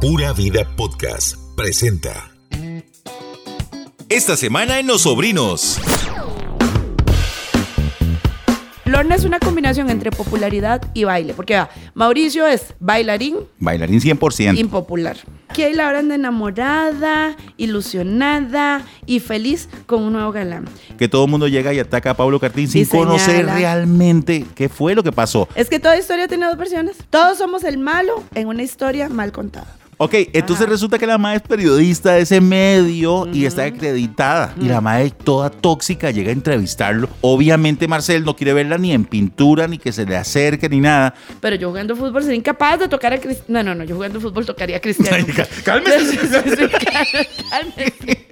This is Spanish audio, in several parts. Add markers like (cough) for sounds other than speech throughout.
Pura Vida Podcast presenta. Esta semana en Los Sobrinos. Lorna es una combinación entre popularidad y baile, porque va, Mauricio es bailarín, Bailarín 100%. impopular. Que la hablan de enamorada, ilusionada y feliz con un nuevo galán. que todo el mundo llega y ataca a Pablo Cartín sin Y conocer realmente qué fue lo que pasó. Es que toda historia tiene dos versiones. Todos somos el malo en una historia mal contada. Ok, entonces Ajá. resulta que la madre es periodista de ese medio y está acreditada. Y la madre toda tóxica llega a entrevistarlo. Obviamente Marcel no quiere verla ni en pintura, ni que se le acerque, ni nada. Pero yo jugando fútbol sería incapaz de tocar a Cristiano. No, no, no, yo jugando fútbol tocaría a Cristiano. (laughs) Cálmese. (laughs) (laughs) Cálmese.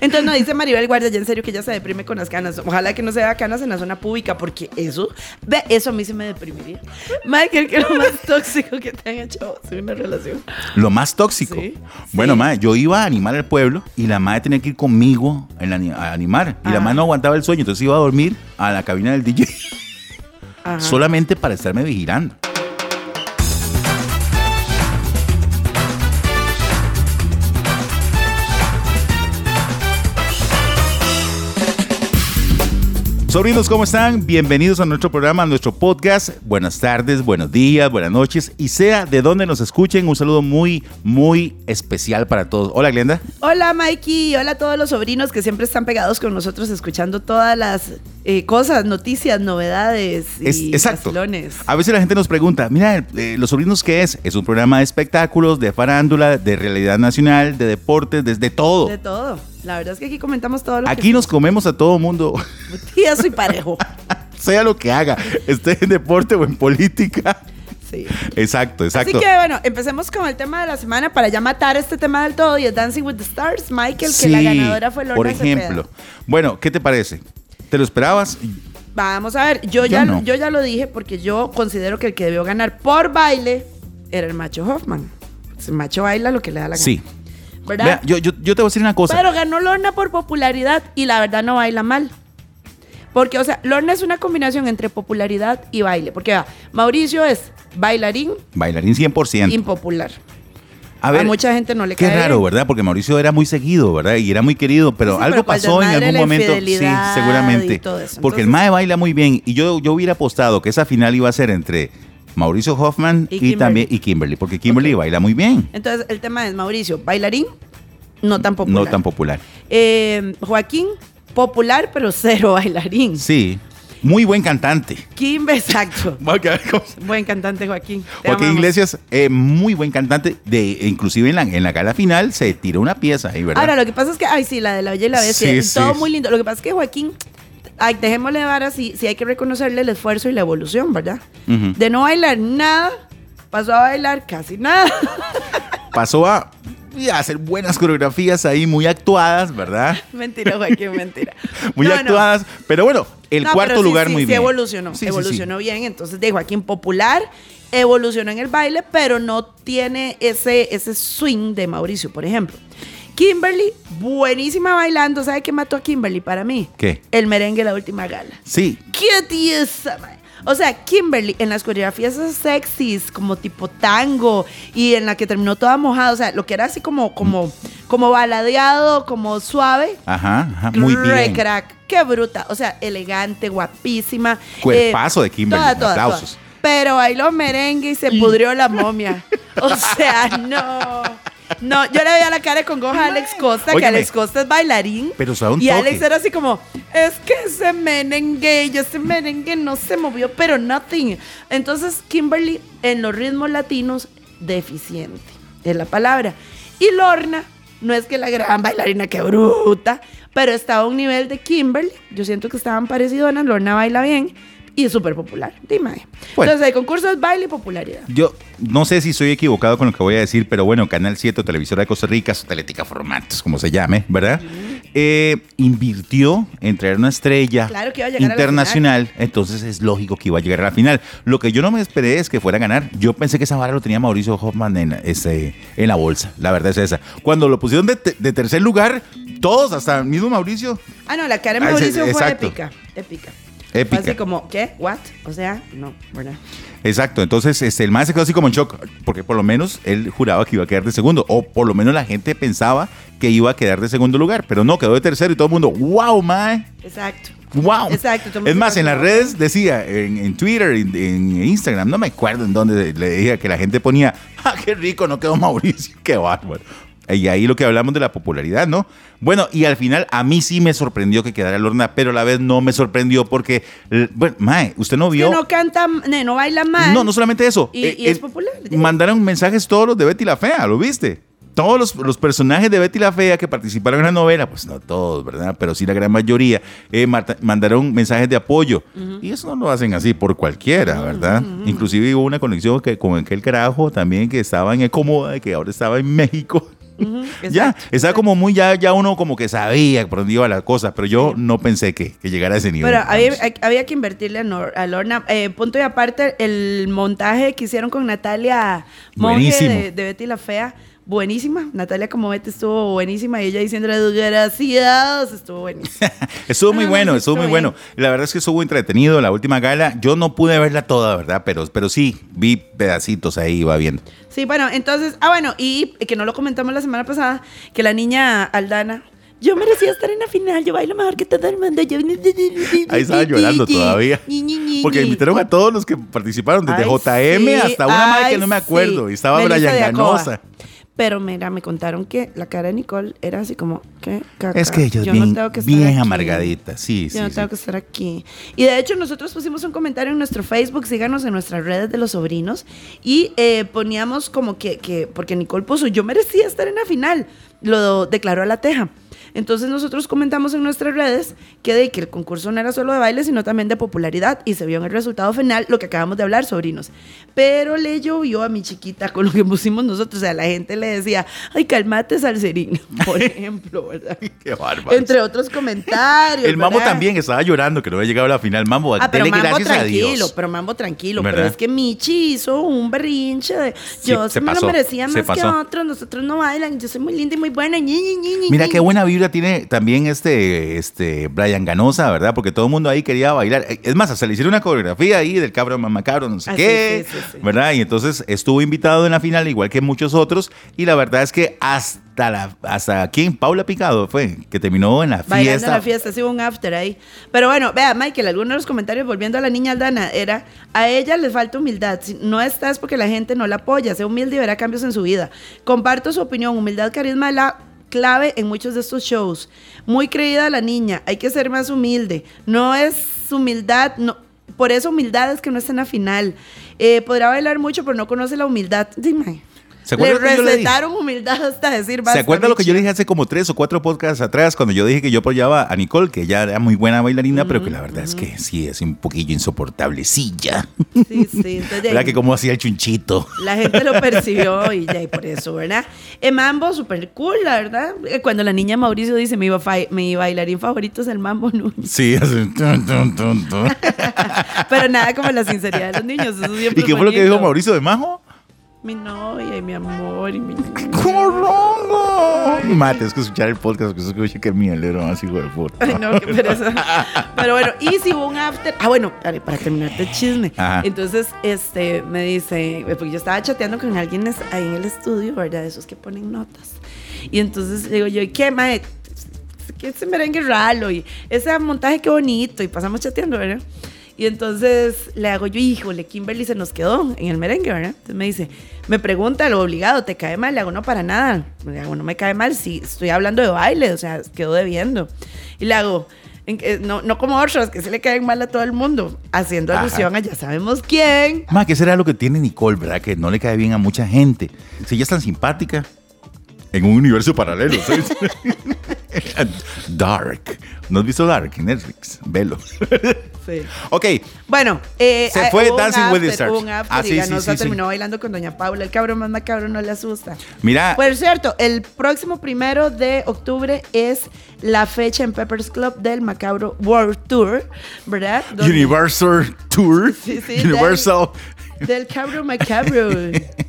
Entonces no dice Maribel Guardia, ya en serio que ella se deprime con las canas. Ojalá que no se vea canas en la zona pública, porque eso, ve, eso a mí se me deprimiría. Michael, que es lo más tóxico que te han hecho en una relación. Lo más tóxico. Sí, Bueno, sí. madre, yo iba a animar al pueblo y la madre tenía que ir conmigo en la ani- a animar. Y la Ah. madre no aguantaba el sueño, entonces iba a dormir a la cabina del DJ Ajá. solamente para estarme vigilando. Sobrinos, ¿cómo están? Bienvenidos a nuestro programa, a nuestro podcast. Buenas tardes, buenos días, buenas noches. Y sea de donde nos escuchen, un saludo muy, muy especial para todos. Hola, Glenda. Hola Mikey, hola a todos los sobrinos que siempre están pegados con nosotros escuchando todas las eh, cosas, noticias, novedades y Es- exacto. vacilones. A veces la gente nos pregunta, mira, eh, Los Sobrinos, ¿qué es? Es un programa de espectáculos, de farándula, de realidad nacional, de deportes, desde todo. De todo. La verdad es que aquí comentamos todo lo Aquí que nos comemos a todo mundo, (laughs) Tía, soy parejo. (laughs) sea lo que haga, esté en deporte o en política. Sí. Exacto, exacto. Así que bueno, empecemos con el tema de la semana para ya matar este tema del todo y es Dancing with the Stars, Michael, que la Sí, ganadora fue Lorna Por Cepeda. ejemplo. Bueno, ¿qué te parece? ¿Te lo esperabas? Vamos a ver, yo, Yo ya, no. yo ya lo dije porque yo considero que el que debió ganar por baile era el macho Hoffman. El macho baila lo que le da la gana. Sí. ¿Verdad? Vea, yo, yo, yo te voy a decir una cosa. Pero ganó Lorna por popularidad y la verdad no baila mal. Porque, o sea, Lorna es una combinación entre popularidad y baile. Porque va, Mauricio es bailarín Bailarín 100%. impopular. a a mucha gente no le Qué cae raro, bien. ¿verdad? Porque Mauricio era muy seguido, ¿verdad? Y era muy querido, pero Sí, algo pero el pasó en algún momento. Sí, seguramente. Porque el Entonces- Mae baila muy bien. Y yo, yo hubiera apostado que esa final iba a ser entre Mauricio Hoffman Y también y Kimberly. Porque Kimberly baila muy bien. Entonces, el tema es Mauricio, bailarín, no tan popular. No tan popular. Eh, Joaquín, popular, pero cero bailarín. Sí. Muy buen cantante. Kim, (laughs) exacto. Buen cantante, Joaquín. Te Joaquín amamos. Iglesias, eh, muy buen cantante. De, inclusive en la, en la gala final se tiró una pieza ahí, ¿verdad? Ahora, lo que pasa es que, ay, sí, la de la Bella y la Bestia, Sí, todo muy lindo. Lo que pasa es que Joaquín, ay, dejémosle dar así, sí hay que reconocerle el esfuerzo y la evolución, ¿verdad? De no bailar nada, pasó a bailar casi nada. (laughs) Pasó a, hacer buenas coreografías ahí, muy actuadas, ¿verdad? (laughs) mentira, Joaquín, mentira. (laughs) muy No, no. actuadas. Pero bueno, el No, cuarto sí, lugar sí, muy sí bien. evolucionó, sí. evolucionó bien. Entonces, de Joaquín popular, evolucionó en el baile, pero no tiene ese, ese swing de Mauricio, por ejemplo. Kimberly, buenísima bailando. ¿Sabe qué mató a Kimberly para mí? ¿Qué? El merengue de la última gala. Sí, ¡Qué tiesa, mae! O sea, Kimberly en las coreografías sexys, como tipo tango, y en la que terminó toda mojada, o sea, lo que era así como, como, como baladeado, como suave. ajá, ajá, muy Re bien. crack, qué bruta. O sea, elegante, guapísima. Cuerpazo de Kimberly, toda, toda, aplausos. toda. Pero bailó merengue y se pudrió la momia. (laughs) O sea, no. No, yo le veía la cara de congoja a Alex Costa, que Óigame. Alex Costa es bailarín. Pero sabe un Y Alex era así como, es que ese merengue, y ese merengue no se movió, pero nothing. Entonces, Kimberly, en los ritmos latinos, deficiente, es la palabra. Y Lorna, no es que la gran bailarina, que bruta, pero estaba a un nivel de Kimberly. Yo siento que estaban parecidonas, Lorna baila bien y es súper popular. Dime. Bueno. Entonces, el concurso es baile y popularidad. Yo no sé si soy equivocado con lo que voy a decir, pero bueno, Canal 7, Televisora de Costa Rica, Satelética Formatos, como se llame, ¿verdad? Eh, invirtió en traer una estrella Claro que iba a llegar a la internacional, entonces es lógico que iba a llegar a la final. Lo que yo no me esperé es que fuera a ganar. Yo pensé que esa vara lo tenía Mauricio Hoffman en, ese, en la bolsa, la verdad es esa. Cuando lo pusieron de, te- de tercer lugar, todos, hasta el mismo Mauricio, Ah, no, la cara de Ah, ese- Mauricio fue exacto. épica. Épica. Épica. Fue así como, ¿qué? ¿What? O sea, no, ¿verdad? Exacto, entonces este, el mae se quedó así como en shock, porque por lo menos él juraba que iba a quedar de segundo, o por lo menos la gente pensaba que iba a quedar de segundo lugar, pero no, quedó de tercero y todo el mundo, wow, mae. Exacto. Wow. Exacto, Es más, en las redes decía, en, en Twitter, en, en Instagram, no me acuerdo en dónde le decía que la gente ponía, ah, qué rico, no quedó Mauricio, qué bárbaro. Y ahí lo que hablamos de la popularidad, ¿no? Bueno, y al final a mí sí me sorprendió que quedara Lorna, pero a la vez no me sorprendió porque, eh, bueno, Mae, usted no Que vio. no canta, no baila mal. No, no solamente eso. eh, Y- y es popular. Mandaron mensajes todos los de Betty la Fea, ¿lo viste? Todos los, los personajes de Betty la Fea que participaron en la novela, pues no todos, ¿verdad? Pero sí la gran mayoría, eh, mandaron mensajes de apoyo. Y eso no lo hacen así por cualquiera, ¿verdad? Inclusive hubo una conexión que, con aquel carajo también que estaba en Ecomoda, que ahora estaba en México. Ya, estaba como muy, ya, ya uno como que sabía por dónde iba la cosa, pero yo no pensé que, que llegara a ese nivel. Pero había, vamos. había que invertirle a, Nor- a Lorna. Eh, punto y aparte, el montaje que hicieron con Natalia Monge de, de Betty la Fea, buenísima. Natalia como Betty estuvo buenísima y ella diciéndole gracias, estuvo buenísima. (laughs) Estuvo muy bueno, estuvo muy bueno. La verdad es que estuvo entretenido la última gala. Yo no pude verla toda, ¿verdad? Pero, pero sí, vi pedacitos ahí, iba viendo. Sí, bueno, entonces, ah, bueno, y que no lo comentamos la semana pasada, que la niña Aldana, yo merecía estar en la final, yo bailo mejor que todo el mundo. Yo... Ahí estaba llorando todavía. (laughs) Porque invitaron a todos los que participaron, desde Ay, JM sí, hasta una madre que no me acuerdo. sí. Y estaba Melissa Brian. Ganosa. Pero mira, me contaron que la cara de Nicole era así como, ¿qué? Caca. Es que ella es Yo bien, no tengo que estar bien aquí. amargadita. Sí, sí. Yo no sí. tengo que estar aquí. Y de hecho, nosotros pusimos un comentario en nuestro Facebook, síganos en nuestras redes de los sobrinos, y eh, poníamos como que, que, porque Nicole puso, yo merecía estar en la final, lo declaró a la teja. Entonces nosotros comentamos en nuestras redes que, de, que el concurso no era solo de baile, sino también de popularidad, y se vio en el resultado final lo que acabamos de hablar, sobrinos. Pero le llovió a mi chiquita con lo que pusimos nosotros, o sea, la gente le decía, ay, calmate, salserín, (laughs) por (laughs) ejemplo, ¿verdad? (laughs) Qué bárbaro. Entre otros comentarios. El mambo ¿verdad? también estaba llorando que no había llegado a la final. Mambo, Ah, dele mambo gracias a tranquilo, Dios. pero mambo tranquilo. ¿Verdad? Pero es que Michi hizo un berrinche de Sí, yo se me pasó, lo merecía más que otros, nosotros no bailan, yo soy muy linda y muy buena. ñi, Mira qué buena vibra tiene también este, este Brian Ganosa, ¿verdad? Porque todo el mundo ahí quería bailar. Es más, hasta le hicieron una coreografía ahí del cabro mamacabro, no sé Ah, qué, sí, sí, sí, sí. ¿verdad? Y entonces estuvo invitado en la final, igual que muchos otros. Y la verdad es que hasta la, hasta quién, Paula Picado fue, que terminó en la Bailando fiesta. en la fiesta, sí un after ahí. Pero bueno, vea, Michael, algunos de los comentarios, volviendo a la niña Aldana, era, a ella le falta humildad. Si no está es porque la gente no la apoya. Sea humilde y verá cambios en su vida. Comparto su opinión. Humildad, carisma, la clave en muchos de estos shows. Muy creída la niña. Hay que ser más humilde. No es humildad, no. Por eso humildad es que no está en la final. Eh, podrá bailar mucho, pero no conoce la humildad. Dime. ¿Se Le acuerda lo que yo le recetaron humildad hasta decir ¿Se basta, acuerda lo que yo Michi? dije hace como tres o cuatro podcasts atrás cuando yo dije que yo apoyaba a Nicole, que ella era muy buena bailarina, pero que la verdad es que sí es un poquillo insoportablecilla. Sí, sí. Entonces, (laughs) ¿Verdad que como hacía el chunchito? La gente lo percibió (laughs) y ya, y por eso, ¿verdad? El mambo, súper cool, la verdad. Eh, Cuando la niña Mauricio dice, mi, mi bailarín favorito es el mambo Núñez. (laughs) Sí, así. tun, tun, tun, tun. Pero nada como la sinceridad de los niños. Eso ¿Y qué fue lo que dijo Mauricio de Majo? Mi novia y mi amor y mi... ¡Corongo! Mate, es que escuchar el podcast, que se escucha que mielero, así hijo de puta. Ay, no, qué pereza. (laughs) Pero bueno, y si hubo un after. Ah, bueno, para, para terminarte el chisme. Ajá. Entonces, este, me dice, porque yo estaba chateando con alguien ahí en el estudio, ¿verdad? De esos que ponen notas. Y entonces digo yo, ¿y qué, mae? Que ese merengue ralo y ese montaje qué bonito. Y pasamos chateando, ¿verdad? Y entonces le hago yo, híjole, Kimberly se nos quedó en el merengue, ¿verdad? Entonces me dice, me pregunta, lo obligado, ¿te cae mal? Le hago, no, para nada. Le hago, no me cae mal si estoy hablando de baile, o sea, quedó debiendo. Y le hago, que- no, no como otros, que se le caen mal a todo el mundo, haciendo Ajá. alusión a ya sabemos quién. Ma, ¿qué será lo que tiene Nicole, verdad? Que no le cae bien a mucha gente. Si ella es tan simpática. En un universo paralelo, ¿sabes? (laughs) Dark. ¿No has visto Dark en Netflix? Velo. Sí. ok, Bueno, eh, Se ah, fue hubo Dancing with the Stars. hubo un after Ah, y sí, sí, Ganosa sí, terminó bailando con Doña Paula. El cabrón más macabro no le asusta. mira. Por cierto, el próximo primero de octubre es la fecha en Peppers Club del Macabro World Tour, ¿verdad? Donde- Universal Tour. Sí, sí, Universal. Del cabro macabro. (laughs)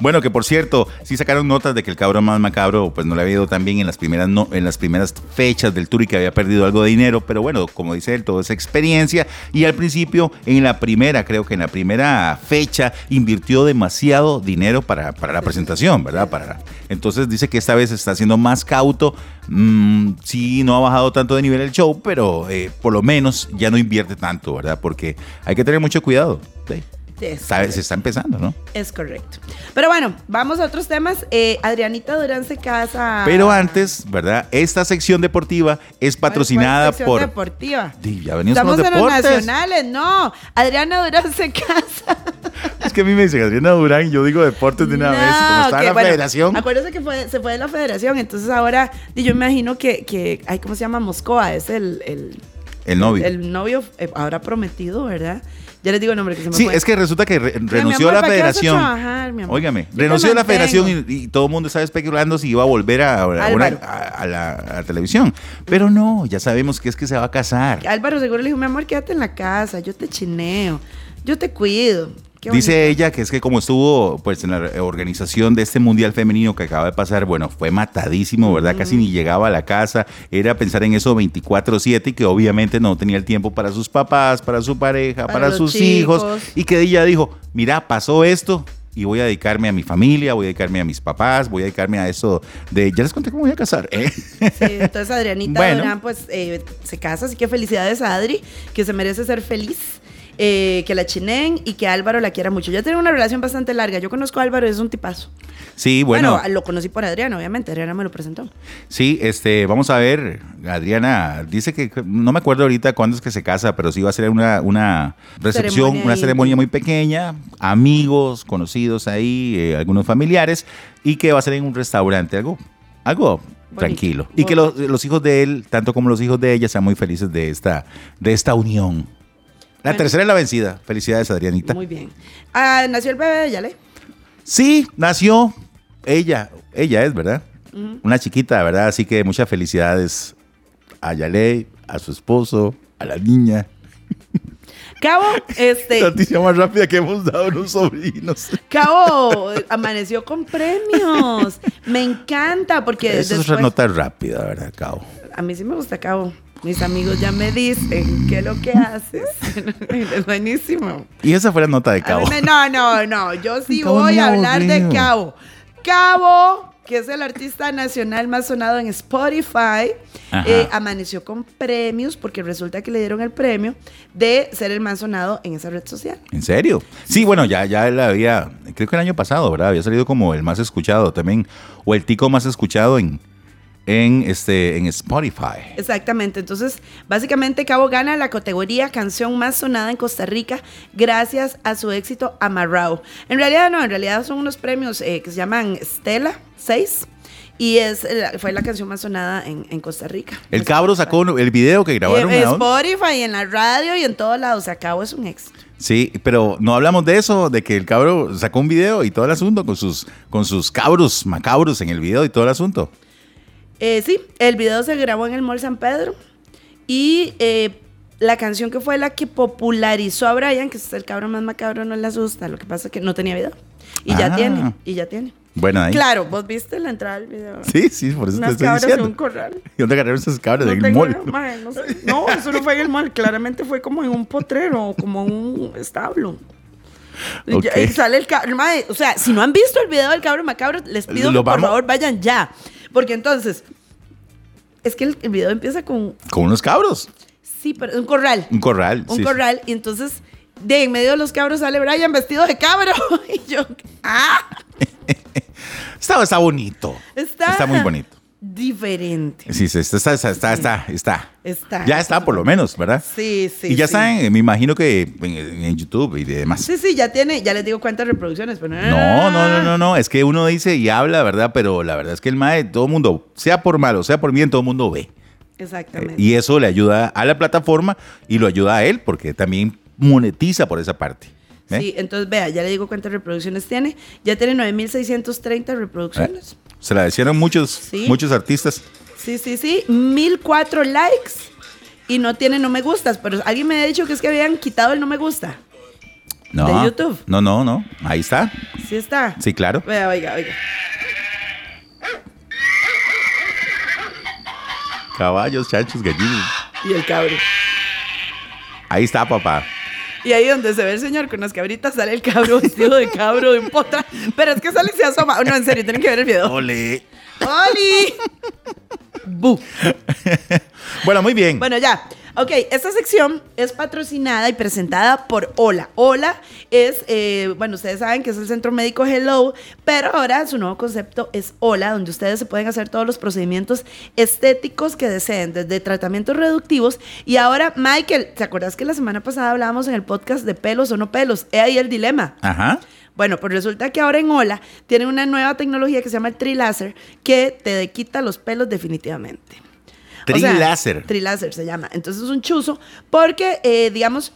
Bueno, que por cierto, sí sacaron notas de que el cabro más macabro pues no le había ido tan bien en las primeras no, en las primeras fechas del tour y que había perdido algo de dinero, pero bueno, como dice él, todo es experiencia y al principio en la primera, creo que en la primera fecha invirtió demasiado dinero para, para la presentación, ¿verdad? Para, entonces dice que esta vez está siendo más cauto, mm, sí, no ha bajado tanto de nivel el show, pero eh, por lo menos ya no invierte tanto, ¿verdad? Porque hay que tener mucho cuidado. ¿sí? Es se está empezando, ¿no? Es correcto. Pero bueno, vamos a otros temas. Eh, Adrianita Durán se casa. Pero antes, ¿verdad? Esta sección deportiva es patrocinada ¿Cuál sección por... deportiva. Sí, ya venimos Estamos con los en los deportes. nacionales, no. Adriana Durán se casa. (laughs) Es que a mí me dicen Adriana Durán y yo digo deportes de una vez. y Como está que, la bueno, federación. Acuérdese que fue, se fue de la federación, entonces ahora yo me imagino que, que ay, ¿cómo se llama? Moscoa, es el, el, El novio. el novio eh, ahora prometido, ¿verdad? Ya les digo el nombre que se me Sí, fue. es que resulta que re- renunció amor, a la ¿para qué vas a federación. trabajar, mi amor? Óigame, Yo te renunció a la mantengo. federación y, y todo el mundo estaba especulando si iba a volver a, a- una- Álvaro. a- a la, a la televisión. Pero no, ya sabemos que es que se va a casar. Álvaro seguro le dijo, mi amor, quédate en la casa, yo te chineo, yo te cuido. Dice ella que es que como estuvo pues en la organización de este mundial femenino que acaba de pasar, bueno, fue matadísimo, ¿verdad? Casi ni llegaba a la casa, era pensar en eso 24/7 y que obviamente no tenía el tiempo para sus papás, para su pareja, Para sus chicos. hijos y que ella dijo, mira, pasó esto y voy a dedicarme a mi familia, voy a dedicarme a mis papás, voy a dedicarme a eso de, ya les conté cómo voy a casar, ¿eh? Sí, entonces Adrianita (laughs) Bueno. Durán pues eh, se casa, así que felicidades a Adri, que se merece ser feliz. Eh, que la chineen y que Álvaro la quiera mucho. Ya tienen una relación bastante larga. Yo conozco a Álvaro, es un tipazo. Sí, bueno, Bueno, lo conocí por Adriana, obviamente. Adriana me lo presentó. Sí, este, vamos a ver, Adriana dice que no me acuerdo ahorita cuándo es que se casa, pero sí va a ser una, una recepción, Ceremonia una ceremonia muy pequeña, amigos, conocidos ahí, eh, algunos familiares, y que va a ser en un restaurante, algo, algo tranquilo. Y que los, los hijos de él, tanto como los hijos de ella, sean muy felices de esta, de esta unión. La Bueno. tercera es la vencida. Felicidades, Adrianita. Muy bien. Ah, nació el bebé de Yale. Sí, nació ella, ella es, ¿verdad? Una chiquita, ¿verdad? Así que muchas felicidades a Yalei, a su esposo, a la niña. Cabo, este, (laughs) Noticia más rápida que hemos dado a los sobrinos. Cabo amaneció con premios. Me encanta porque Esa es después- nota rápida, ¿verdad, Cabo? a mí sí me gusta Cabo. Mis amigos ya me dicen qué es lo que haces. (laughs) es buenísimo. Y esa fue la nota de Cabo. me- no, no, no. Yo sí Cabo voy a hablar de. Cabo. Cabo, que es el artista nacional más sonado en Spotify, eh, amaneció con premios porque resulta que le dieron el premio de ser el más sonado en esa red social. ¿En serio? Sí, bueno, ya, ya él había, creo que el año pasado, ¿verdad? Había salido como el más escuchado también, o el tico más escuchado en, en, este, en Spotify. Exactamente. Entonces, básicamente Cabo gana la categoría canción más sonada en Costa Rica gracias a su éxito Amarrao. En realidad no, en realidad son unos premios eh, que se llaman Stella 6 y es, eh, fue la canción más sonada en, en Costa Rica. El cabro sacó el video que grabaron. En. Spotify, en la radio y en todos lados. O sea, Cabo es un éxito. Sí, pero no hablamos de eso, de que el cabro sacó un video y todo el asunto con sus, con sus cabros macabros en el video y todo el asunto. Eh, sí, el video se grabó en el Mall San Pedro y eh, la canción que fue la que popularizó a Brian, que es el cabrón más macabro, no le asusta. Lo que pasa es que no tenía video. Y ya Ah. tiene, y ya tiene. Bueno, ahí. Claro, vos viste la entrada del video. Sí, sí, por eso Unas te estoy cabras en diciendo. un corral. (laughs) ¿Y dónde agarraron esas cabras? No en el mall. no, sé. No, eso no fue en el mall. Claramente fue como en un potrero o como un establo. Y sale el cabro. mae, O sea, si no han visto el video del cabro macabro, les pido que por favor vayan ya. Porque entonces, es que el, el video empieza con. Con unos cabros. Sí, pero un corral. Un corral. Un sí, corral. Y entonces, de en medio de los cabros sale Brian vestido de cabro. (laughs) y yo, ¡ah! (laughs) Está, está bonito. Está, Está muy bonito. Diferente. Sí, sí, está, está, está, está, está, está. Ya está, por lo menos, ¿verdad? Sí, sí. y ya sí. está, en- me imagino que en, en YouTube y demás. Sí, sí, ya tiene, ya les digo cuántas reproducciones, pero No, no, no, no, no. Es que uno dice y habla, ¿verdad? Pero la verdad es que el MAE, todo el mundo, sea por malo, sea por bien, todo el mundo ve. Exactamente. Y eso le ayuda a la plataforma y lo ayuda a él porque también monetiza por esa parte. ¿eh? Sí, entonces vea, ya le digo cuántas reproducciones tiene. Ya tiene 9.630 reproducciones. Se la decían muchos, Sí. muchos artistas. Sí, sí, sí. 1.004 likes y no tiene no me gustas. Pero alguien me ha dicho que es que habían quitado el no me gusta. No. de YouTube. No, no, no. Ahí está. Sí está. Sí, claro. Vea, oiga, oiga. Caballos, chanchos, gallinas. Y el cabro. Ahí está, papá. Y ahí donde se ve el señor con las cabritas sale el cabro vestido de cabro de un potra. Pero es que sale y se asoma. No, en serio, tienen que ver el video. Ole. ¡Oli! Bu. Bueno, muy bien. Bueno, ya. Ok, esta sección es patrocinada y presentada por Hola. Hola es, eh, bueno, ustedes saben que es el centro médico Hello, pero ahora su nuevo concepto es Hola, donde ustedes se pueden hacer todos los procedimientos estéticos que deseen, desde tratamientos reductivos. Y ahora, Michael, ¿te acuerdas que la semana pasada hablábamos en el podcast de pelos o no pelos? He ahí el dilema. Ajá. Bueno, pues resulta que ahora en Hola tienen una nueva tecnología que se llama el Trilaser que te quita los pelos definitivamente. O sea, Triláser. Triláser se llama. Entonces es un chuzo porque, eh, digamos,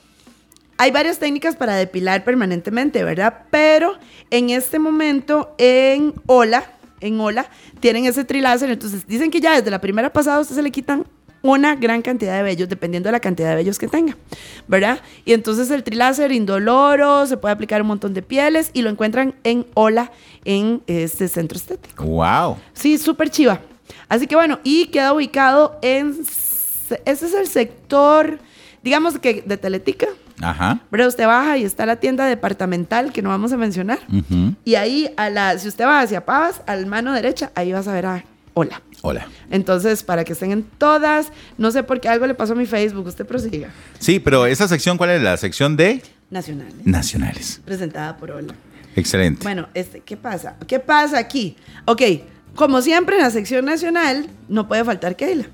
hay varias técnicas para depilar permanentemente, ¿verdad? Pero en este momento en Hola, en Hola, tienen ese triláser. Entonces dicen que ya desde la primera pasada a usted se le quitan una gran cantidad de vellos, dependiendo de la cantidad de vellos que tenga, ¿verdad? Y entonces el triláser indoloro, se puede aplicar un montón de pieles y lo encuentran en Hola, en este centro estético. Wow. Sí, súper chiva. Así que bueno, y queda ubicado en... Ese es el sector, digamos que de Teletica. Ajá. Pero usted baja y está la tienda departamental que no vamos a mencionar. Y ahí, a la, si usted va hacia Pavas, al mano derecha, ahí vas a ver a Hola. Hola. Entonces, para que estén en todas, no sé por qué algo le pasó a mi Facebook, usted prosiga. Sí, pero esa sección, ¿cuál es? La sección de Nacionales. nacionales. Presentada por Hola. Excelente. Bueno, este, ¿qué pasa? ¿Qué pasa aquí? Ok, como siempre en la sección nacional, no puede faltar Keila.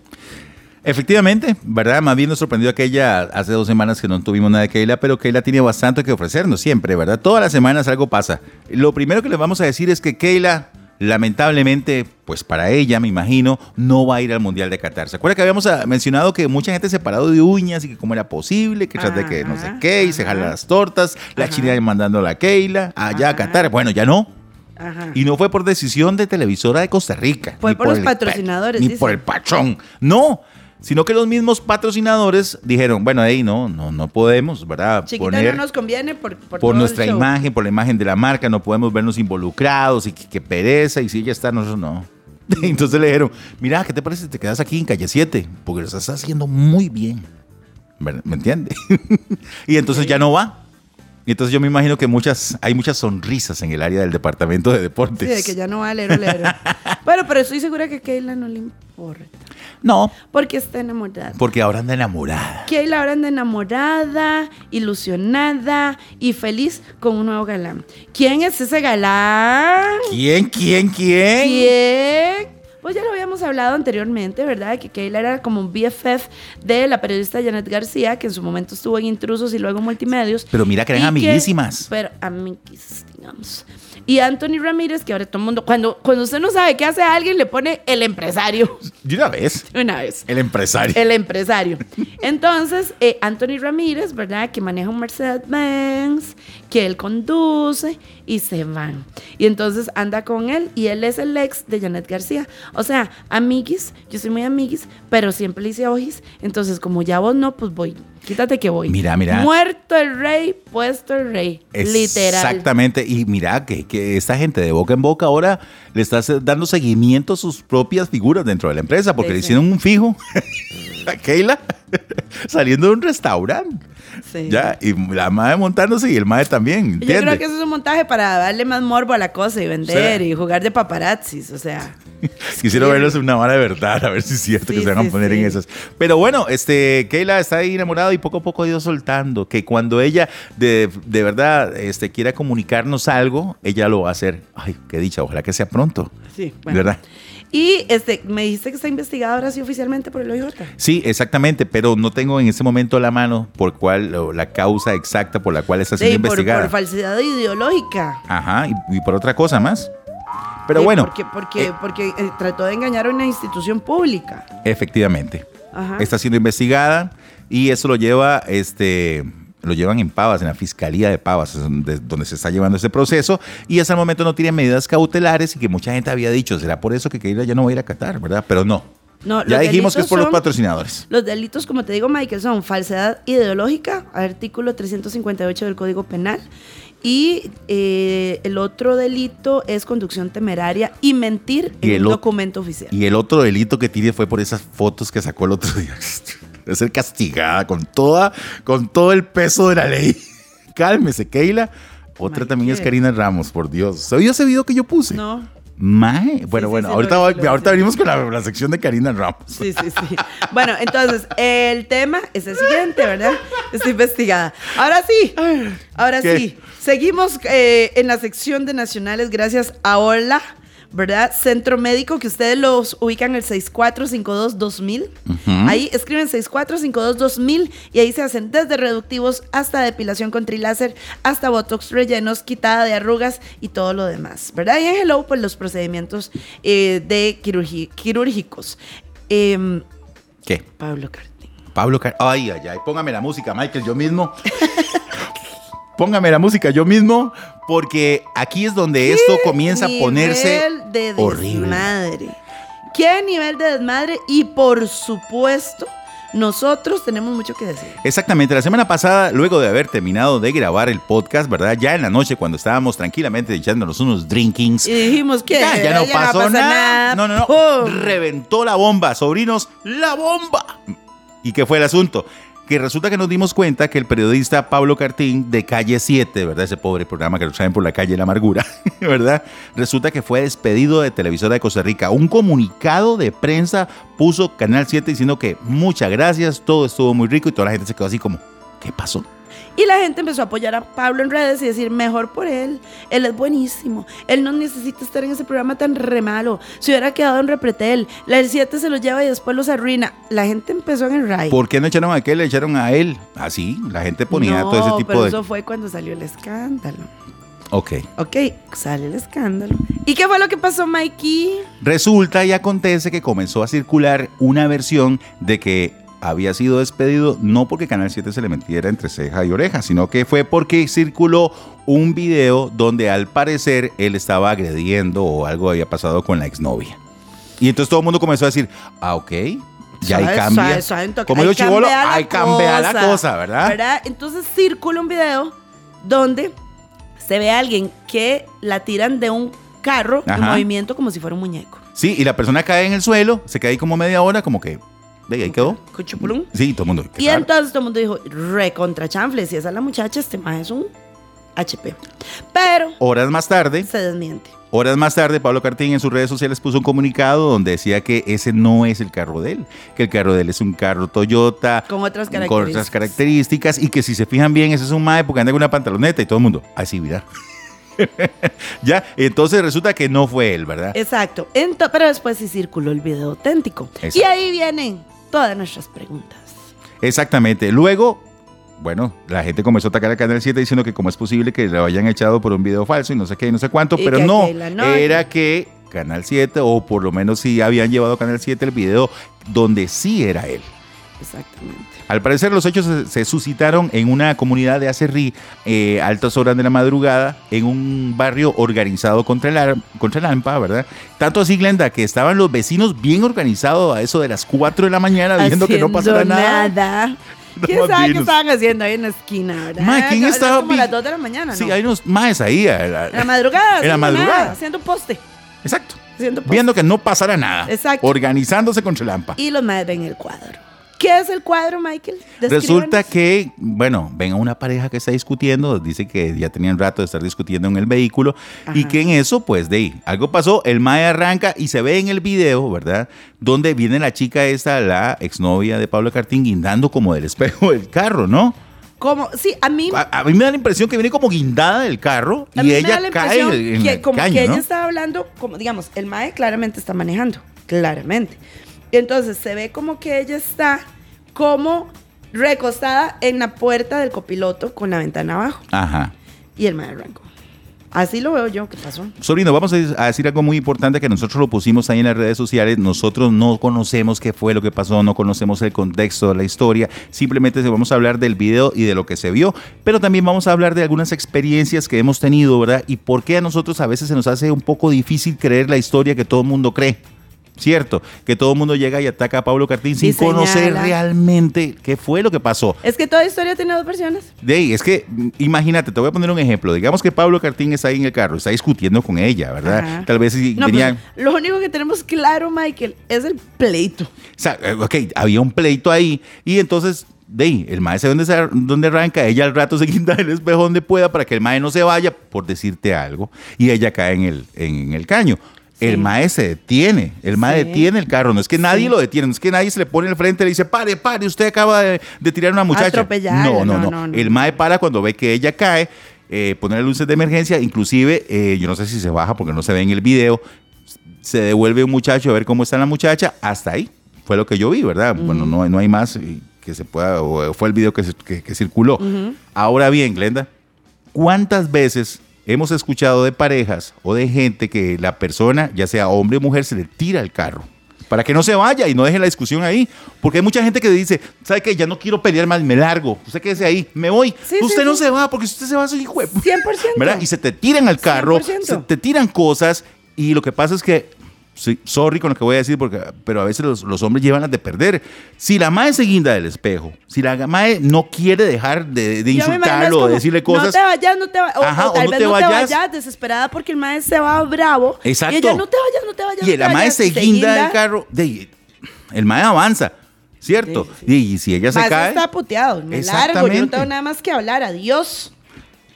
Efectivamente, ¿verdad? Más bien nos sorprendió aquella hace dos semanas que no tuvimos nada de Keila, pero Keila tiene bastante que ofrecernos siempre, ¿verdad? Todas las semanas algo pasa. Lo primero que les vamos a decir es que Keila, lamentablemente, pues para ella, me imagino, no va a ir al Mundial de Qatar. ¿Se acuerda que habíamos ah, mencionado que mucha gente se parado de uñas y que cómo era posible, que tras de que no sé qué, y se jala las tortas, la. China mandando a la Keila allá a. Qatar? Bueno, ya no. Ajá. Y no fue por decisión de televisora de Costa Rica. Fue ni por los patrocinadores, Ni dice. por el pachón. No. Sino que los mismos patrocinadores dijeron, bueno, ahí no, no, no podemos, ¿verdad? Chiquita no nos conviene por, nuestra imagen, por la imagen de la marca, no podemos vernos involucrados y que, que pereza, y si ella está, nosotros no. (laughs) Entonces le dijeron, mira, ¿qué te parece si te quedas aquí en calle 7? Porque lo estás haciendo muy bien. ¿Me entiendes? (laughs) y entonces ya no va. Y entonces yo me imagino que muchas, hay muchas sonrisas en el área del departamento de Sí, deportes. de que ya no va a leer o leer. (laughs) bueno, pero estoy segura que a Keila no le importa. No, Porque está enamorada. porque ahora anda enamorada. Keila ahora anda enamorada, ilusionada y feliz con un nuevo galán. ¿Quién es ese galán? ¿Quién, quién, quién? ¿Quién? Pues ya lo habíamos hablado anteriormente, ¿verdad? Que Keila era como un BFF de la periodista Janet García, que en su momento estuvo en Intrusos y luego en Multimedios. Pero mira que eran amiguísimas. pero amiguísimas, digamos. Y Anthony Ramírez, que ahora todo el mundo, cuando, cuando usted no sabe qué hace alguien, le pone el empresario. De una vez. De una vez. El empresario. El empresario. Entonces, eh, Anthony Ramírez, ¿verdad? Que maneja un Mercedes-Benz, que él conduce y se van. Y entonces anda con él y él es el ex de Janet García. O sea, amiguis, yo soy muy amiguis, pero siempre le hice ojis. Entonces, como ya vos no, pues voy. Quítate que voy. Mira, mira. Muerto el rey, puesto el rey. Literal. Exactamente. Y mira que, que esta gente de boca en boca ahora le está dando seguimiento a sus propias figuras dentro de la empresa porque Sí, le sí. hicieron un fijo a (laughs) Keila (laughs) saliendo de un restaurante. Sí. Ya, y la madre montándose y el madre también. Yo creo que eso es un montaje para darle más morbo a la cosa y vender y jugar de paparazzis, o sea. (laughs) Quisiera Sí. verlos en una vara de verdad, a ver si es cierto que se van a poner en esas. Pero bueno, este, Keila está ahí enamorada y poco a poco ha ido soltando. Que cuando ella de, de verdad este, quiera comunicarnos algo, ella lo va a hacer. Ay, qué dicha, ojalá que sea pronto. Sí, ¿Verdad? Y este, me dijiste que está investigada ahora sí oficialmente por el OIJ. Sí, exactamente, pero no tengo en este momento la mano por cuál, o la causa exacta por la cual está siendo Sí, investigada. por falsedad ideológica. Ajá, y, y por otra cosa más. Pero Sí, bueno, Porque, porque, eh, porque eh, trató de engañar a una institución pública. efectivamente. Ajá. está siendo investigada y eso lo lleva, este, lo llevan en Pavas, en la Fiscalía de Pavas, donde, se está llevando ese proceso y hasta el momento no tiene medidas cautelares y que mucha gente había dicho, será por eso que Keila ya no va a ir a Qatar, ¿verdad? Pero no, No, Ya dijimos que es por los patrocinadores. Los delitos, como te digo, Michael, son falsedad ideológica, artículo 358 del Código Penal. Y eh, el otro delito es conducción temeraria y mentir Y en el un documento oficial. Y el otro delito que tiene fue por esas fotos que sacó el otro día. (laughs) De ser castigada con toda, con todo el peso de la ley. (laughs) Cálmese, Keila. Otra también es. Karina Ramos, por Dios. ¿Sabía ese video que yo puse? No. Mae. Bueno, sí, bueno, sí, ahorita, ahorita venimos con la, la sección de Karina Ramos. Sí, sí, sí. Bueno, entonces, el tema es el siguiente, ¿verdad? Estoy investigada. Ahora sí, ahora ¿Qué? sí. Seguimos eh, en la sección de nacionales gracias a Hola, ¿verdad? Centro Médico, que ustedes los ubican el 6452-2000. Ahí escriben 6452-2000 y ahí se hacen desde reductivos hasta depilación con triláser, hasta botox rellenos, quitada de arrugas y todo lo demás, ¿verdad? Y en Hello, pues los procedimientos eh, de quirúrgicos. Em, ¿Qué? Pablo Cartín. Pablo Car- Ay, ay, ay. Póngame la música, Michael, yo mismo. (laughs) Póngame la música yo mismo, porque aquí es donde esto comienza a ponerse Nivel de horrible. desmadre. ¿Qué nivel de desmadre? Y por supuesto, nosotros tenemos mucho que decir. Exactamente, la semana pasada, luego de haber terminado de grabar el podcast, ¿verdad? Ya en la noche, cuando estábamos tranquilamente echándonos unos drinkings. Y dijimos que Ya, ya no pasó nada. No, no, no. ¡Pum! Reventó la bomba, sobrinos, la bomba. ¿Y qué fue el asunto? Que resulta que nos dimos cuenta que el periodista Pablo Cartín de Calle 7, ¿verdad? Ese pobre programa que lo saben por la calle la amargura, (laughs) ¿verdad? Resulta que fue despedido de Televisora de Costa Rica. Un comunicado de prensa puso Canal 7 diciendo que muchas gracias, todo estuvo muy rico y toda la gente se quedó así como, ¿qué pasó? Y la gente empezó a apoyar a Pablo en redes y decir, mejor por él, él es buenísimo, él no necesita estar en ese programa tan re malo, se hubiera quedado en Repretel, la del 7 se los lleva y después los arruina. La gente empezó en el ray. ¿Por qué no echaron a aquel? Le echaron a él. Así, la gente ponía no, todo ese tipo pero de... eso fue cuando salió el escándalo. Ok. Ok, sale el escándalo. ¿Y qué fue lo que pasó, Mikey? Resulta y acontece que comenzó a circular una versión de que había sido despedido no porque Canal 7 se le metiera entre ceja y oreja, sino que fue porque circuló un video donde al parecer él estaba agrediendo o algo había pasado con la exnovia. Y entonces todo el mundo comenzó a decir, ah, ok, ya ahí Suave, cambia. Como yo chivolo, ahí cambia la cosa, ¿verdad? Entonces circula un video donde se ve a alguien que la tiran de un carro en movimiento como si fuera un muñeco. Sí, y la persona cae en el suelo, se queda ahí como media hora, como que, de ahí quedó. Cuchupulum. Sí, todo el mundo. Y raro. entonces todo el mundo dijo, re contra chanfle, si esa es la muchacha, este más es un HP. Pero Horas más tarde, se desmiente. Horas más tarde, Pablo Cartín en sus redes sociales puso un comunicado donde decía que ese no es el carro de él, que el carro de él es un carro Toyota Con otras con otras características. características y que si se fijan bien, ese es un mae porque anda con una pantaloneta y todo el mundo, así, mira. (laughs) ya, entonces resulta que no fue él, ¿verdad? Exacto. Ento- pero después sí circuló el video auténtico. Exacto. Y ahí vienen todas nuestras preguntas. Exactamente. Luego, bueno, la gente comenzó a atacar a Canal 7 diciendo que cómo es posible que lo hayan echado por un video falso y no sé qué y no sé cuánto, Y pero no, era que Canal 7 o por lo menos sí habían llevado a Canal 7 el video donde sí era él. Exactamente. Al parecer los hechos se, se suscitaron en una comunidad de Acerrí, eh, altas horas de la madrugada, en un barrio organizado contra el, ar- contra el AMPA, ¿verdad? Tanto así, Glenda, que estaban los vecinos bien organizados a eso de las 4 de la mañana, viendo que no pasara Haciendo nada. nada. (laughs) ¿Quién sabe qué estaban haciendo ahí en la esquina, verdad? Ma, ¿quién estaba Como vi- las 2 de la mañana, Sí, ¿no? hay unos maes ahí. a la- En la madrugada. En la haciendo madrugada. nada, haciendo poste. Exacto. Haciendo poste. Viendo que no pasara nada. Exacto. Organizándose contra el AMPA. Y los madres ven el cuadro. ¿Qué es el cuadro, Michael? Resulta que, bueno, ven a una pareja que está discutiendo, dice que ya tenían rato de estar discutiendo en el vehículo y que en eso, pues de ahí, algo pasó, el Mae arranca y se ve en el video, ¿verdad? Donde viene la chica esta, la exnovia de Pablo Cartín, guindando como del espejo del carro, ¿no? Como, sí, a mí, A, a mí me da la impresión que viene como guindada del carro y ella cae en el, en que el como caño, que ¿no? ella estaba hablando, como digamos, el mae claramente está manejando, claramente. Y entonces se ve como que ella está como recostada en la puerta del copiloto con la ventana abajo. Ajá. Y el mae arrancó. Así lo veo yo, ¿qué pasó? Sobrino, vamos a decir algo muy importante que nosotros lo pusimos ahí en las redes sociales. Nosotros no conocemos qué fue lo que pasó, no conocemos el contexto de la historia. Simplemente vamos a hablar del video y de lo que se vio, pero también vamos a hablar de algunas experiencias que hemos tenido, ¿verdad? Y por qué a nosotros a veces se nos hace un poco difícil creer la historia que todo el mundo cree. ¿Cierto? Que todo el mundo llega y ataca a Pablo Cartín sin conocer realmente qué fue lo que pasó. Es que toda historia tiene dos versiones. De ahí, es que, mm, imagínate, te voy a poner un ejemplo. Digamos que Pablo Cartín está ahí en el carro, está discutiendo con ella, ¿verdad? Ajá. Tal vez si No, tenía... pues, lo único que tenemos claro, Michael, es el pleito. O sea, eh, ok, había un pleito ahí y entonces, de ahí, el mae sabe dónde, arranca, ella al rato se (laughs) quita el espejo donde pueda para que el mae no se vaya, por decirte algo, y ella cae en el, en el caño. El mae se detiene, el mae Sí. detiene el carro, no es que nadie Sí. lo detiene, no es que nadie se le pone al frente y le dice, pare, pare, usted acaba de, de tirar a una muchacha. No, no, no, no. El mae para cuando ve que ella cae, eh, ponerle luces de emergencia, inclusive, eh, yo no sé si se baja porque no se ve en el video, se devuelve un muchacho a ver cómo está la muchacha, hasta ahí. Fue lo que yo vi, ¿verdad? Bueno, no, no hay más eh, que se pueda, o fue el video que, se- que- que circuló. Ahora bien, Glenda, ¿cuántas veces hemos escuchado de parejas o de gente que la persona, ya sea hombre o mujer, se le tira el carro? Para que no se vaya y no deje la discusión ahí. Porque hay mucha gente que dice, ¿sabe qué? Ya no quiero pelear más, me largo. Usted quédese ahí, me voy. Sí, usted sí, no sí. se va, porque si usted se va, soy hijo de... 100%. ¿verdad? Y se te tiran al carro, 100%. se te tiran cosas y lo que pasa es que, sorry con lo que voy a decir, porque, pero a veces los, los hombres llevan las de perder. Si la mae se guinda del espejo, si la mae no quiere dejar de, de insultarlo o como, de decirle No cosas, te vayas, no te vayas. O, Ajá, o tal o no vez te no te vayas. vayas desesperada porque el maestro se va bravo. Exacto. Y ella, no te vayas, no te vayas. y no la mae vayas", se guinda del carro, de- el mae avanza, ¿cierto? Sí, sí, Y, si ella se Mae, eso cae... está puteado. Me largo, yo no tengo nada más que hablar. Adiós.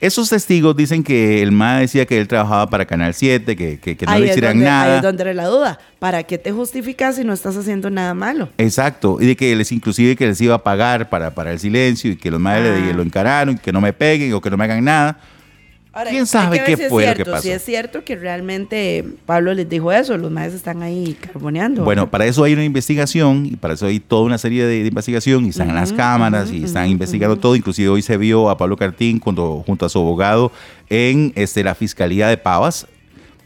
Esos testigos dicen que el mae decía que él trabajaba para Canal 7, que, que- que no ahí, le es hicieran donde, ahí nada. es donde era la duda. ¿Para qué te justificas si no estás haciendo nada malo? Exacto, y de que les inclusive que les iba a pagar para, para el silencio y que los madres Ah. le- lo encararon, que no me peguen o que no me hagan nada. Ahora, ¿Quién sabe qué fue lo que pasó? Si es cierto que realmente Pablo les dijo eso, los maestros están ahí carboneando. Bueno, para eso hay una investigación y para eso hay toda una serie de, de investigación y están las cámaras y están investigando todo. Inclusive hoy se vio a Pablo Cartín cuando, junto a su abogado en este, la Fiscalía de Pavas,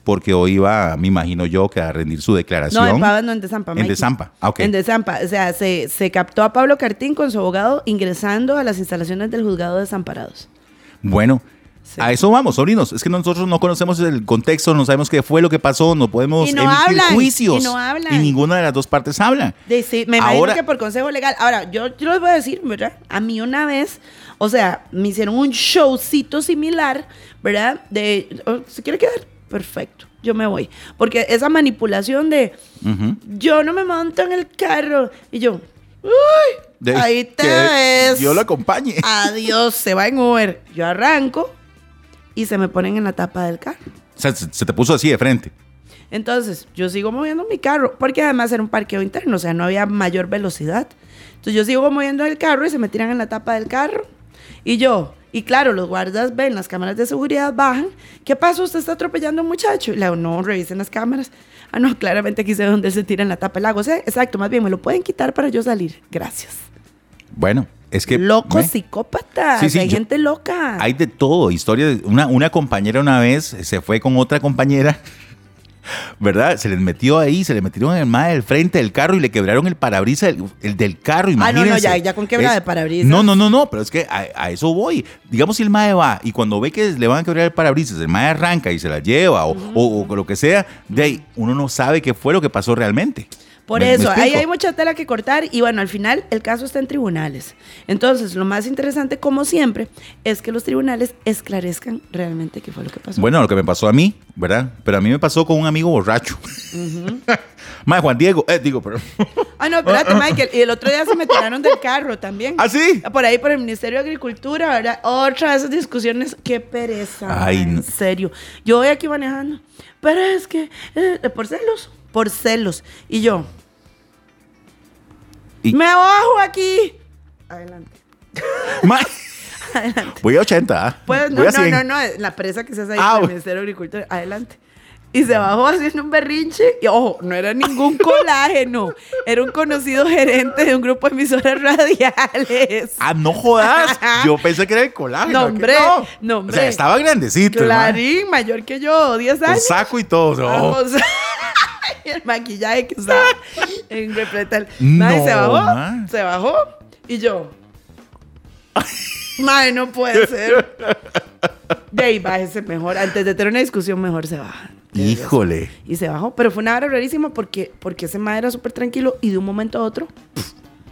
porque hoy iba, me imagino yo, que a rendir su declaración. No, en Pavas, no en Desampa. En Mikey. Desampa, ah, ok. En Desampa. O sea, se, se captó a Pablo Cartín con su abogado ingresando a las instalaciones del juzgado de desamparados. Bueno, Sí. a eso vamos, sobrinos. Es que nosotros no conocemos el contexto, no sabemos qué fue lo que pasó, no podemos Y no emitir hablan, juicios. y no hablan. Y ninguna de las dos partes hablan. De- sí, me imagino Ahora- que por consejo legal. Ahora, yo, yo les voy a decir, ¿verdad? A mí una vez, o sea, me hicieron un showcito similar, ¿verdad? De, oh, ¿se quiere quedar? Perfecto, yo me voy. Porque esa manipulación de, Ujú. yo no me monto en el carro. Y yo, uy, De- ahí te ves. Yo lo acompañe. Adiós, se va en Uber. Yo arranco y se me ponen en la tapa del carro. O sea, se, te puso así de frente. Entonces, yo sigo moviendo mi carro, porque además era un parqueo interno, o sea, no había mayor velocidad. Entonces, yo sigo moviendo el carro y se me tiran en la tapa del carro. Y yo, y claro, los guardas ven, las cámaras de seguridad bajan. ¿Qué pasó? ¿Usted está atropellando a un muchacho? Y le digo, no, revisen las cámaras. Ah, no, claramente aquí sé dónde se tira en la tapa del lago. O sea, exacto, más bien, me lo pueden quitar para yo salir. Gracias. Bueno, es que. Locos, psicópatas, Sí, sí, hay yo- gente loca. Hay de todo. Historia de una, una compañera una vez se fue con otra compañera. (laughs) ¿Verdad? Se les metió ahí, se le metieron en el mae del frente del carro y le quebraron el parabrisas el, el del carro. Ah, no, no, Imagínense. ya- ya con quebra Es- de parabrisas. No, no, no, no, pero es que a, a eso voy. Digamos, si el mae va y cuando ve que le van a quebrar el parabrisas, el mae arranca y se la lleva o, o- o lo que sea, de ahí uno no sabe qué fue lo que pasó realmente. Por ¿Me- me eso, ahí hay mucha tela que cortar y bueno, al final el caso está en tribunales. Entonces, lo más interesante, como siempre, es que los tribunales esclarezcan realmente qué fue lo que pasó. Bueno, lo que me pasó a mí, ¿verdad? Pero a mí me pasó con un amigo borracho. (laughs) Mae, Juan Diego, eh, digo, pero. Ah, no, espérate, (laughs) Michael. Y el otro día se me tiraron del carro también. ¿Ah, sí? Por ahí, por el Ministerio de Agricultura, ¿verdad? Otra de esas discusiones. Qué pereza. Ay, no. En serio. Yo voy aquí manejando. Pero es que, eh, por celos, por celos. Y yo, Y- me bajo aquí. Adelante. (laughs) Mae, (laughs) Adelante. voy a 80, ¿ah? Pues no, Voy no, 100. no, no, la presa que se hace ahí Ah, el. Ministerio de Agricultura. Adelante. Y se bajó haciendo un berrinche. Y ojo, no era ningún (laughs) colágeno. Era un conocido gerente de un grupo de emisoras radiales. Ah, no jodas. (laughs) Yo pensé que era el colágeno. No, ¿qué hombre, no? no, hombre. O sea, estaba grandecito. Clarín, mayor que yo, 10 Con años. saco y todo. no. (laughs) Y el maquillaje que usaba en repletal. No, se bajó. Se bajó. Y yo. Madre, no puede ser. De ahí bájese mejor. Antes de tener una discusión, mejor se baja. Híjole. Y se bajó, pero fue una vara rarísima porque, porque ese mae era súper tranquilo y de un momento a otro,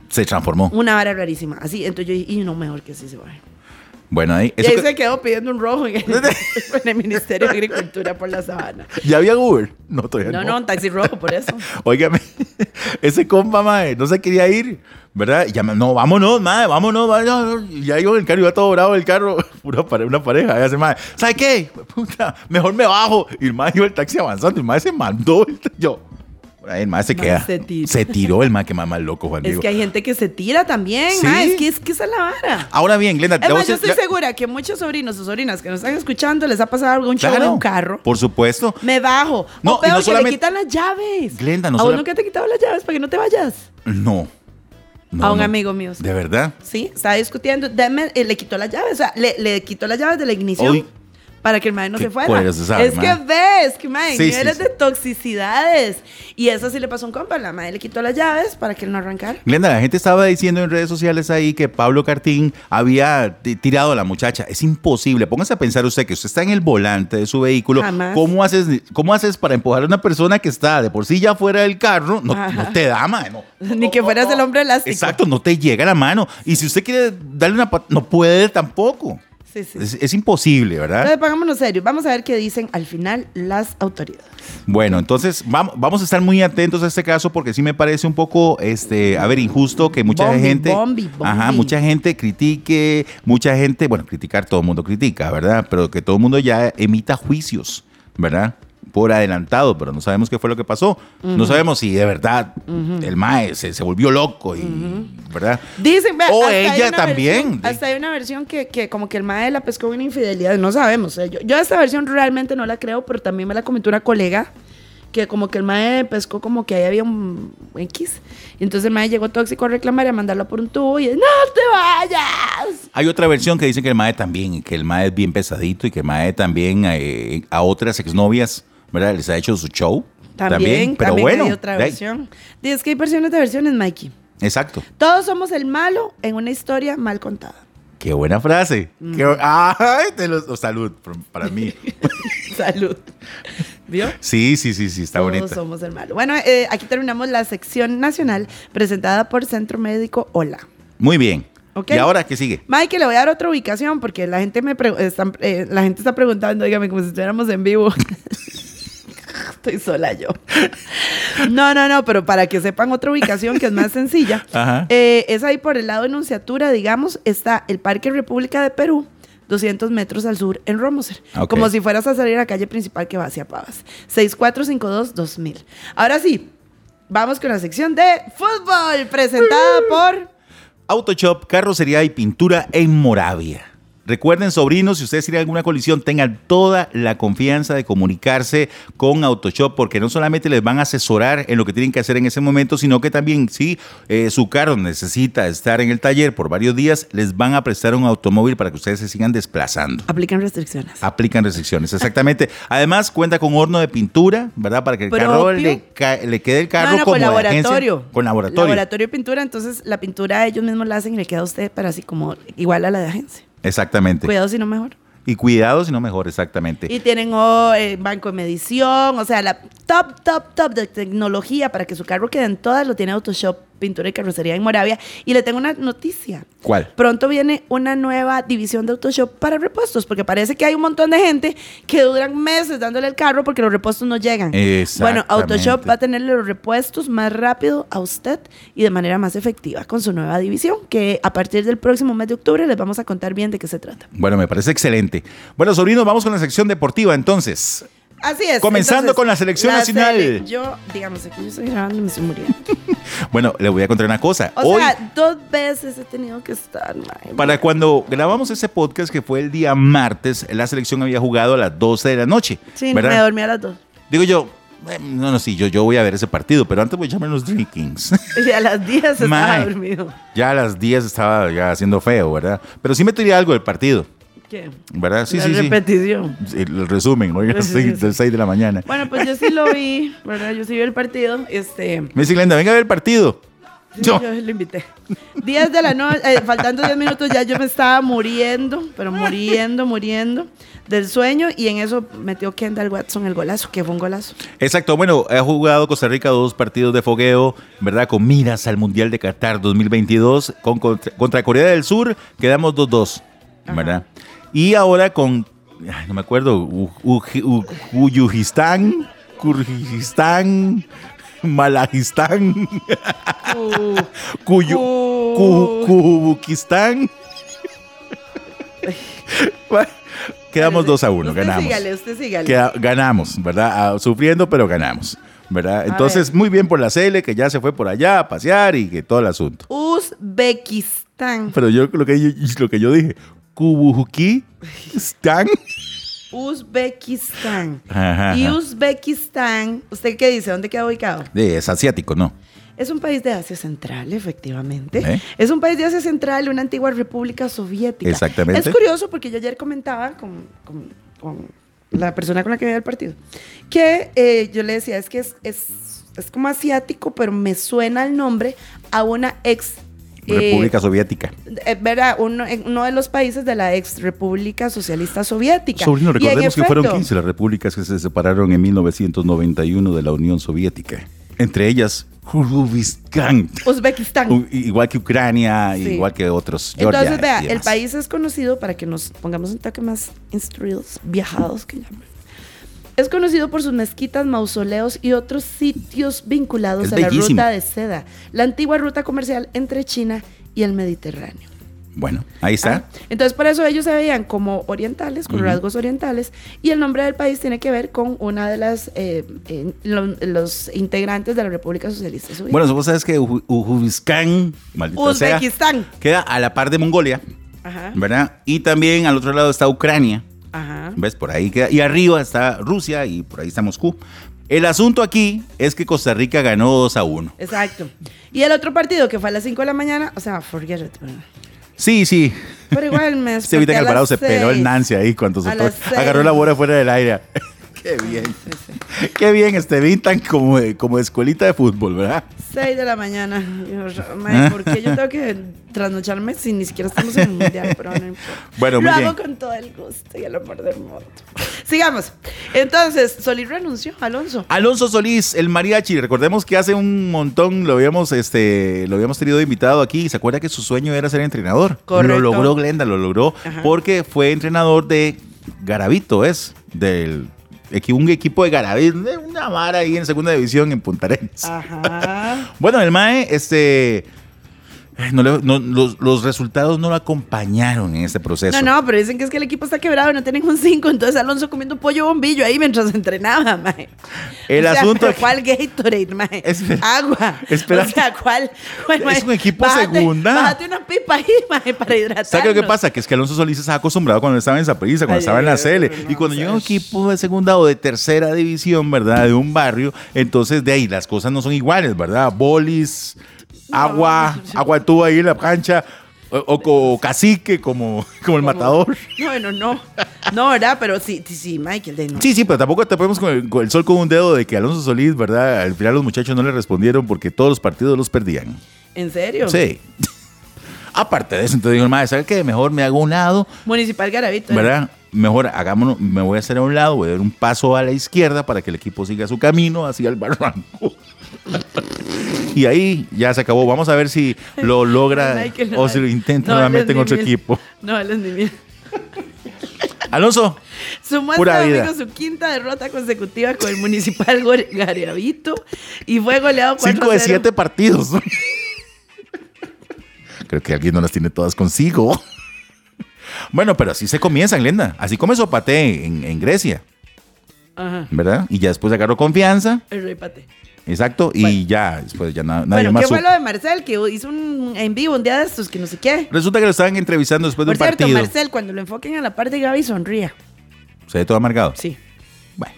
Se transformó. una vara rarísima. Así, entonces yo dije, y no, mejor que sí se baje. Bueno, ahí. Y eso ahí que- se quedó pidiendo un rojo en el, (laughs) en el Ministerio de Agricultura por la sabana. ¿Ya había Uber? No, todavía No, no. no, un taxi rojo, por eso. (laughs) Óigame, (laughs) ese compa, mae, no se quería ir, ¿verdad? Y ya, no, vámonos, mae, vámonos, vámonos. Y ya iba en el carro, iba todo bravo el carro, pura pare- una pareja, y hace, mae, ¿sabe qué? Puta, mejor me bajo. Y el mae iba el taxi avanzando, y el mae se mandó, yo. El mae se queda. se tiró. Se tiró el mae, que más mal loco, Juan Es Diego. que hay gente que se tira también, ¿Sí? ma, es que es que esa es la vara. Ahora bien, Glenda, Es te voy a más, yo estoy ya- segura que muchos sobrinos o sobrinas que nos están escuchando les ha pasado algún show Claro, en un carro. Por supuesto. Me bajo. No, o peor, no que solamente- le quitan las llaves. Glenda, no ¿A sola- uno que te ha quitado las llaves para que no te vayas? No. No, a un no. amigo mío. ¿De verdad? Sí, estaba discutiendo. Deme- eh, le quitó las llaves. O sea, le, le quitó las llaves de la ignición. Uy. Para que el mae no se fuera. sabe, es mae. que ves, que mae, Sí, de toxicidades. Y eso sí le pasó a un compa. La madre le quitó las llaves para que él no arrancara. Glenda, la gente estaba diciendo en redes sociales ahí que Pablo Cartín había ti- tirado a la muchacha. Es imposible. Póngase a pensar usted que usted está en el volante de su vehículo. Jamás. ¿Cómo haces, ¿Cómo haces para empujar a una persona que está de por sí ya fuera del carro? No, te da, mae, no. Ni que fueras el hombre elástico. Exacto, no te llega la mano. Y si usted quiere darle una no puede tampoco. Sí, sí. Es, es imposible, ¿verdad? Entonces, pongámonos serios. Vamos a ver qué dicen al final las autoridades. Bueno, entonces vamos, vamos a estar muy atentos a este caso porque sí me parece un poco, este, a ver, injusto que mucha Bombi, gente, bombi, bombi. ajá, mucha gente critique, mucha gente, bueno, criticar todo el mundo critica, ¿verdad? Pero que todo el mundo ya emita juicios, ¿verdad? Por adelantado, pero no sabemos qué fue lo que pasó. No sabemos si de verdad el mae se, se volvió loco y, ¿verdad? Dicen, O ella también. versión- hasta hay una versión que, que como que el mae la pescó una infidelidad. No sabemos. eh, Yo, yo esta versión realmente no la creo, pero también me la comentó una colega que como que el mae pescó como que ahí había un X. Y entonces el mae llegó tóxico a reclamar y a mandarlo por un tubo y ¡No te vayas! Hay otra versión que dice que el mae también, que el mae es bien pesadito y que el mae también eh, a otras exnovias, ¿verdad? Les ha hecho su show. También, pero también bueno. hay otra versión. Dice es que hay versiones de versiones, Mikey. Exacto. Todos somos el malo en una historia mal contada. Qué buena frase. Qué bu- Ay, te lo- oh, salud para mí. (laughs) Salud. ¿Vio? Sí, sí, sí, sí, está Todos bonita. somos el malo. Bueno, eh, aquí terminamos la sección nacional presentada por Centro Médico Hola. Muy bien. Ok. ¿Y ahora qué sigue? Mike, le voy a dar otra ubicación porque la gente me están- eh, la gente está preguntando, dígame, como si estuviéramos en vivo. (laughs) Estoy sola yo. No, no, no, pero para que sepan otra ubicación que es más sencilla. (laughs) Ajá. eh, es ahí por el lado de Enunciatura, digamos, está el Parque República de Perú, 200 metros al sur en Romoser. Ok. Como si fueras a salir a la calle principal que va hacia Pavas. 6452-2000. Ahora sí, vamos con la sección de fútbol presentada por... Autoshop, carrocería y pintura en Moravia. Recuerden, sobrinos, si ustedes tienen alguna colisión, tengan toda la confianza de comunicarse con Autoshop, porque no solamente les van a asesorar en lo que tienen que hacer en ese momento, sino que también, si eh, su carro necesita estar en el taller por varios días, les van a prestar un automóvil para que ustedes se sigan desplazando. Aplican restricciones. Aplican restricciones, exactamente. (laughs) Además, cuenta con horno de pintura, ¿verdad? Para que el carro le, le quede el carro No, no, como con de agencia. laboratorio. Con laboratorio. Laboratorio de pintura, entonces la pintura ellos mismos la hacen y le queda a usted, pero así como igual a la de agencia. Exactamente. Cuidado si no mejor. Y cuidado si no mejor, exactamente. Y tienen oh, eh, banco de medición, o sea, la top, top, top de tecnología para que su carro quede en todas, lo tiene Autoshop, pintura y carrocería en Moravia. Y le tengo una noticia. ¿Cuál? Pronto viene una nueva división de Autoshop para repuestos, porque parece que hay un montón de gente que duran meses dándole el carro porque los repuestos no llegan. Bueno, Autoshop va a tenerle los repuestos más rápido a usted y de manera más efectiva con su nueva división, que a partir del próximo mes de octubre les vamos a contar bien de qué se trata. Bueno, me parece excelente. Bueno, sobrinos, vamos con la sección deportiva entonces. Así es. Comenzando con la selección nacional. sele- yo, digamos, aquí yo estoy grabando y me estoy muriendo. (laughs) Bueno, le voy a contar una cosa. O Hoy, sea, dos veces he tenido que estar, para cuando grabamos ese podcast que fue el día martes, la selección había jugado a las 12 de la noche. Sí, ¿verdad? me dormí a las dos. Digo yo, eh, no, no, sí, yo, yo voy a ver ese partido, pero antes voy a echarme los drinkings. (laughs) Y a las 10 estaba dormido. ya a las 10 estaba ya haciendo feo, ¿verdad? Pero sí me tiré algo del partido, ¿Qué? ¿verdad? Sí, la sí, repetición. Sí, El resumen, hoy a las Sí, sí, 6 sí. del 6 de la mañana. Bueno, pues yo sí lo vi, ¿verdad? Yo sí vi el partido. Este, Me dice Glenda, venga a ver el partido. No. Yo lo invité. 10 de la noche, eh, faltando 10 minutos ya yo me estaba muriendo, pero muriendo, muriendo del sueño y en eso metió Kendall Watson el golazo, que fue un golazo. Exacto, bueno, ha jugado Costa Rica dos partidos de fogueo, ¿verdad? Con miras al Mundial de Qatar 2022 con, contra, contra Corea del Sur, quedamos 2-2, ¿verdad? Y ahora con, ay, no me acuerdo, Uyujistán, Kurgistán, Malajistán. Bueno, Quedamos 2 a 1, usted ganamos. sígale, usted sígale. Queda- ganamos, ¿verdad? Ah, sufriendo, pero ganamos, ¿verdad? Entonces, muy bien por la Cele, que ya se fue por allá a pasear y que todo el asunto. Uzbekistán. Pero yo lo que yo, lo que yo dije, Kubukistán. Uzbekistán. Ajá, Y ajá. Uzbekistán, ¿usted qué dice? ¿Dónde queda ubicado? Es asiático, ¿no? Es un país de Asia Central, efectivamente. ¿Eh? Es un país de Asia Central, una antigua república soviética. Exactamente. Es curioso porque yo ayer comentaba con, con- con la persona con la que veía el partido que eh, yo le decía, es que es, es, es como asiático, pero me suena el nombre a una ex... eh, República Soviética. eh, ¿verdad? Uno, en uno de los países de la ex República Socialista Soviética. Sobrino, recordemos que fueron efecto, 15 las repúblicas que se separaron en 1991 de la Unión Soviética. Entre ellas, Uzbekistán. Uzbekistán. Igual que Ucrania, Sí. igual que otros. Entonces, Georgia vea, y el país es conocido, para que nos pongamos un toque más instruidos, viajados que llaman. Es conocido por sus mezquitas, mausoleos y otros sitios vinculados Es a la ruta de seda, la antigua ruta comercial entre China y el Mediterráneo. Bueno, ahí está. Ah, Entonces, por eso ellos se veían como orientales, con rasgos orientales, y el nombre del país tiene que ver con una de las eh, eh, lo- los integrantes de la República Socialista Soviética. Bueno, vos sabes que Uzbekistán, Uzbekistán. queda a la par de Mongolia, Ajá, ¿verdad? Y también al otro lado está Ucrania, ajá. ¿ves? Por ahí queda. Y arriba está Rusia y por ahí está Moscú. El asunto aquí es que Costa Rica ganó 2 a 1. Exacto. Y el otro partido que fue a las 5 de la mañana, o sea, forget it. Sí, sí. Pero igual me (laughs) Se evita desperté en a el parado, las se peló el. Nancy ahí cuando se (laughs) agarró la bola fuera del aire. Qué bien. Qué bien, este Vintan como como escuelita de fútbol, ¿verdad? 6 de la mañana. Yo, (laughs) mae, ¿Por qué yo tengo que trasnocharme si ni siquiera estamos en el mundial? Pero no importa. Bueno, muy Lo bien. hago con todo el gusto y el amor del mundo. Sigamos. Entonces, Solís renunció, Alonso. Alonso Solís, el mariachi. Recordemos que hace un montón lo habíamos, este, lo habíamos tenido invitado aquí. y ¿Se acuerda que su sueño era ser entrenador? Correcto. Lo logró Glenda, lo logró Ajá. porque fue entrenador de Garavito, es del un equipo de Garavito, de una vara ahí en segunda división en Punta Arenas. Ah. Ajá. (laughs) Bueno, el Mae, este. Ay, no le- no- los, los resultados no lo acompañaron en este proceso. No, no, pero dicen que es que el equipo está quebrado y no tienen un 5. Entonces Alonso comiendo pollo bombillo ahí mientras (laughs) entrenaba, mae. El O sea, asunto ¿Cuál Gatorade, mae? Espe- Agua. (laughs) Espera. O sea, ¿cuál? mae? Es un equipo Bájate- segunda. Bájate una pipa ahí, (laughs) mae, para hidratar. ¿Sabes qué es lo que pasa? Que es que Alonso Solís estaba acostumbrado cuando estaba en Zaprisa, cuando Ay, estaba en la CL. ay, y no, cuando llega un equipo de segunda o de tercera división, ¿verdad? De un barrio, entonces de ahí las cosas no son iguales, ¿verdad? Bolis, agua, agua tú ahí en la cancha, o, o- cacique como, (laughs) como el matador. (laughs) No, bueno, no. No, ¿verdad? Pero sí, sí, sí, Michael. de no. Sí, sí, pero tampoco te ponemos con el, con el sol con un dedo de que Alonso Solís, ¿verdad? Al final los muchachos no le respondieron porque todos los partidos los perdían. ¿En serio? Sí. (laughs) Aparte de eso, entonces dijo el maestro, ¿sabes qué? Mejor me hago un lado, Municipal Garavito. ¿verdad? Mejor hagámonos, me voy a hacer a un lado, voy a dar un paso a la izquierda para que el equipo siga su camino hacia el barranco. y ahí ya se acabó. Vamos a ver si lo (laughs) logra o si lo intenta no, nuevamente en otro mil. equipo. No, él es ni mil. (laughs) Alonso, este vida. domingo su quinta derrota consecutiva con el Municipal Garavito y fue goleado 4 5 de 7 partidos. (laughs) Creo que alguien no las tiene todas consigo. Bueno, pero así se comienza, Glenda. Así comenzó Pate en, en Grecia, Ajá. ¿verdad? Y ya después agarró confianza. El rey Pate. Exacto. Y ya, después ya na- nadie Bueno, más ¿qué fue lo de Marcel? Que hizo un en vivo un día de estos que no sé qué. Resulta que lo estaban entrevistando después de Por un cierto, partido. Marcel, cuando lo enfoquen a la parte de Gaby, sonría. Se ve todo amargado. Sí. Bueno,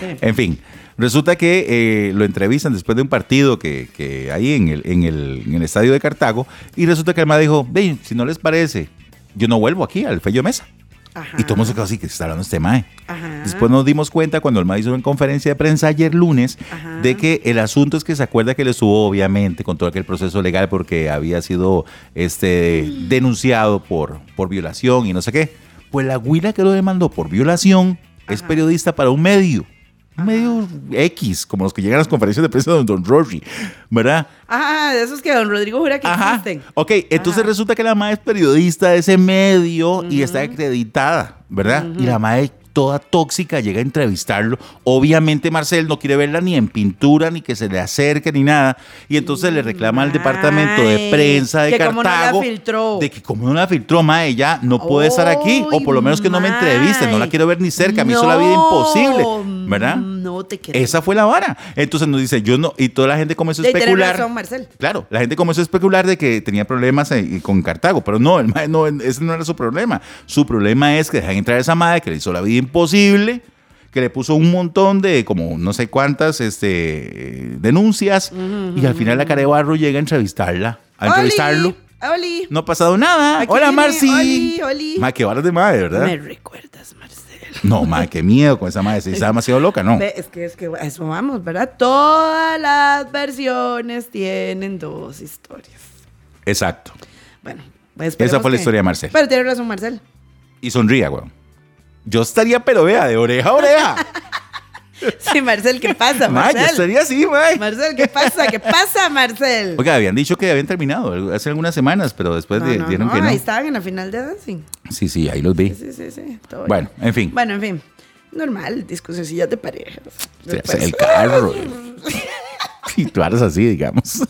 Sí. en fin. Resulta que eh, lo entrevistan después de un partido que, que ahí en el, en, el, en el estadio de Cartago. Y resulta que el ma dijo, ve, si no les parece, yo no vuelvo aquí al Fello Mesa. Ajá. Y todo el mundo se quedó así, que se está hablando este mae. Ajá. Después nos dimos cuenta cuando el mae hizo una conferencia de prensa ayer lunes Ajá. de que el asunto es que se acuerda que le estuvo obviamente con todo aquel proceso legal porque había sido este denunciado por, por violación y no sé qué. Pues la güila que lo demandó por violación es periodista para un medio. Medio X, como los que llegan a las conferencias de prensa de Don, Rory, ¿verdad? Ah, de esos que don Rodrigo jura que Ajá. existen. Ok, entonces Ajá. resulta que la madre es periodista de ese medio y está acreditada, ¿verdad? Y la madre toda tóxica llega a entrevistarlo. Obviamente Marcel no quiere verla ni en pintura, ni que se le acerque, ni nada. Y entonces le reclama al departamento de prensa de que como no la Cartago filtró. de que como no la filtró, mae, ya no puede estar aquí. O por lo menos que no me entreviste, no la quiero ver ni cerca. Me hizo la vida imposible, ¿verdad? No te creo. Esa fue la vara. Entonces nos dice, yo no, y toda la gente comenzó a especular. razón, Marcel. Claro, la gente comenzó a especular de que tenía problemas eh, con Cartago, pero no, el mae no, ese no era su problema. Su problema es que dejan entrar a esa madre que le hizo la vida imposible, que le puso un montón de, como no sé cuántas, este, eh, denuncias, y al final la cara de barro llega a entrevistarla, a entrevistarlo. Oli, Oli. No ha pasado nada. Aquí Hola, viene, Marci. Oli, Oli. Ma, qué varas de madre, ¿verdad? Me recuerdas. No, ma, qué miedo con esa madre. Si está demasiado loca, no. Es que es que a eso vamos, ¿verdad? Todas las versiones tienen dos historias. Exacto. Bueno, pues Esa fue la que- historia de Marcel. Pero tiene razón, Marcel. Y sonría, weón. Yo estaría, pero vea, de oreja a oreja. (laughs) (laughs) Sí, Marcel, ¿qué pasa, Marcel? estaría así, ma. Marcel, ¿qué pasa? ¿Qué pasa, Marcel? (laughs) Oiga, habían dicho que habían terminado hace algunas semanas, pero después No, de- no, dieron no, que no. ahí estaban en la final de Dancing. Sí, sí, ahí los vi. Sí, sí, sí. todo Bueno, bien. en fin. Bueno, en fin. Normal, discusioncillas de parejas. Después- el carro. y (laughs) tú eres así, digamos.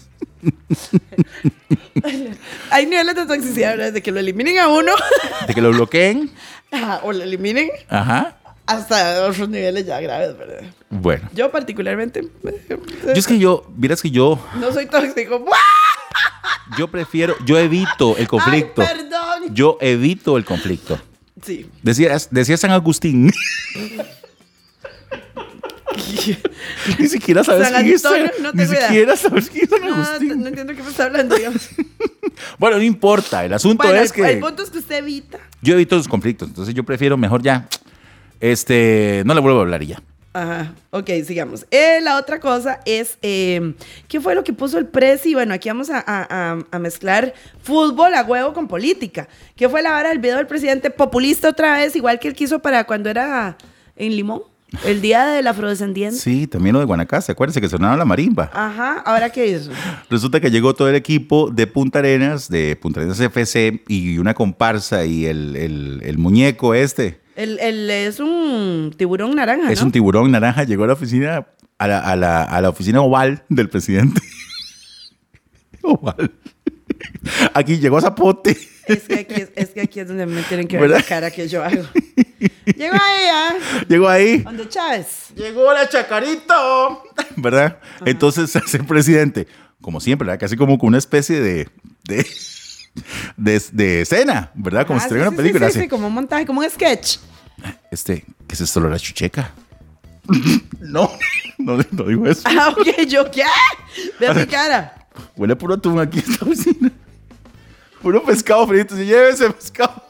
Hay niveles de toxicidad, ¿verdad? De que lo eliminen a uno De que lo bloqueen. ajá, o lo eliminen Ajá. Hasta otros niveles ya graves, ¿verdad? Bueno. Yo particularmente eh, Yo es que yo, vieras que yo, no soy tóxico. (laughs) yo prefiero, yo evito el conflicto. Ay, perdón. Yo evito el conflicto. Sí. Decía, decía San Agustín. (laughs) Ni siquiera sabes San quién es. No Ni siquiera sabes quién es San No, Agustín. no entiendo qué me está hablando, digamos. (laughs) Bueno, no importa. El asunto Bueno, es el, que el punto es que usted evita. yo evito los conflictos. Entonces yo prefiero mejor ya. Este, no le vuelvo a hablar y ya. Ajá, ok, sigamos. Eh, la otra cosa es, eh, ¿qué fue lo que puso el presi? Bueno, aquí vamos a, a- a- mezclar fútbol a huevo con política. ¿Qué fue la vara del video del presidente populista otra vez, igual que él quiso para cuando era en Limón? El día del afrodescendiente. Sí, también lo de Guanacaste. Acuérdense que sonaba la marimba. Ajá, ¿ahora qué hizo? Resulta que llegó todo el equipo de Punta Arenas, de Punta Arenas FC, y una comparsa y el, el- el muñeco este. El, el- es un tiburón naranja, Es ¿no? un tiburón naranja, llegó a la oficina, a la, a la- a la oficina oval del presidente. (laughs) oval. Aquí llegó Zapote. Es que, aquí es, es que aquí es donde me tienen que ver ¿Verdad? la cara que yo hago. Llegó ahí, ¿ah? Llegó ahí. Donde Chávez. Llegó la chacarito. ¿Verdad? Entonces (laughs) hace el presidente, como siempre, ¿verdad? casi como con una especie de, de, de, de escena, ¿verdad? Como Ah, si sí, estuviera sí, una película. Sí, sí, así. sí, como un montaje, como un sketch. Este, ¿qué es esto, la chucheca? (laughs) no, no, no digo eso. Ah, ok, yo qué. Ve mi cara. Huele puro atún aquí en esta oficina. Puro pescado frito. Se lleve ese pescado.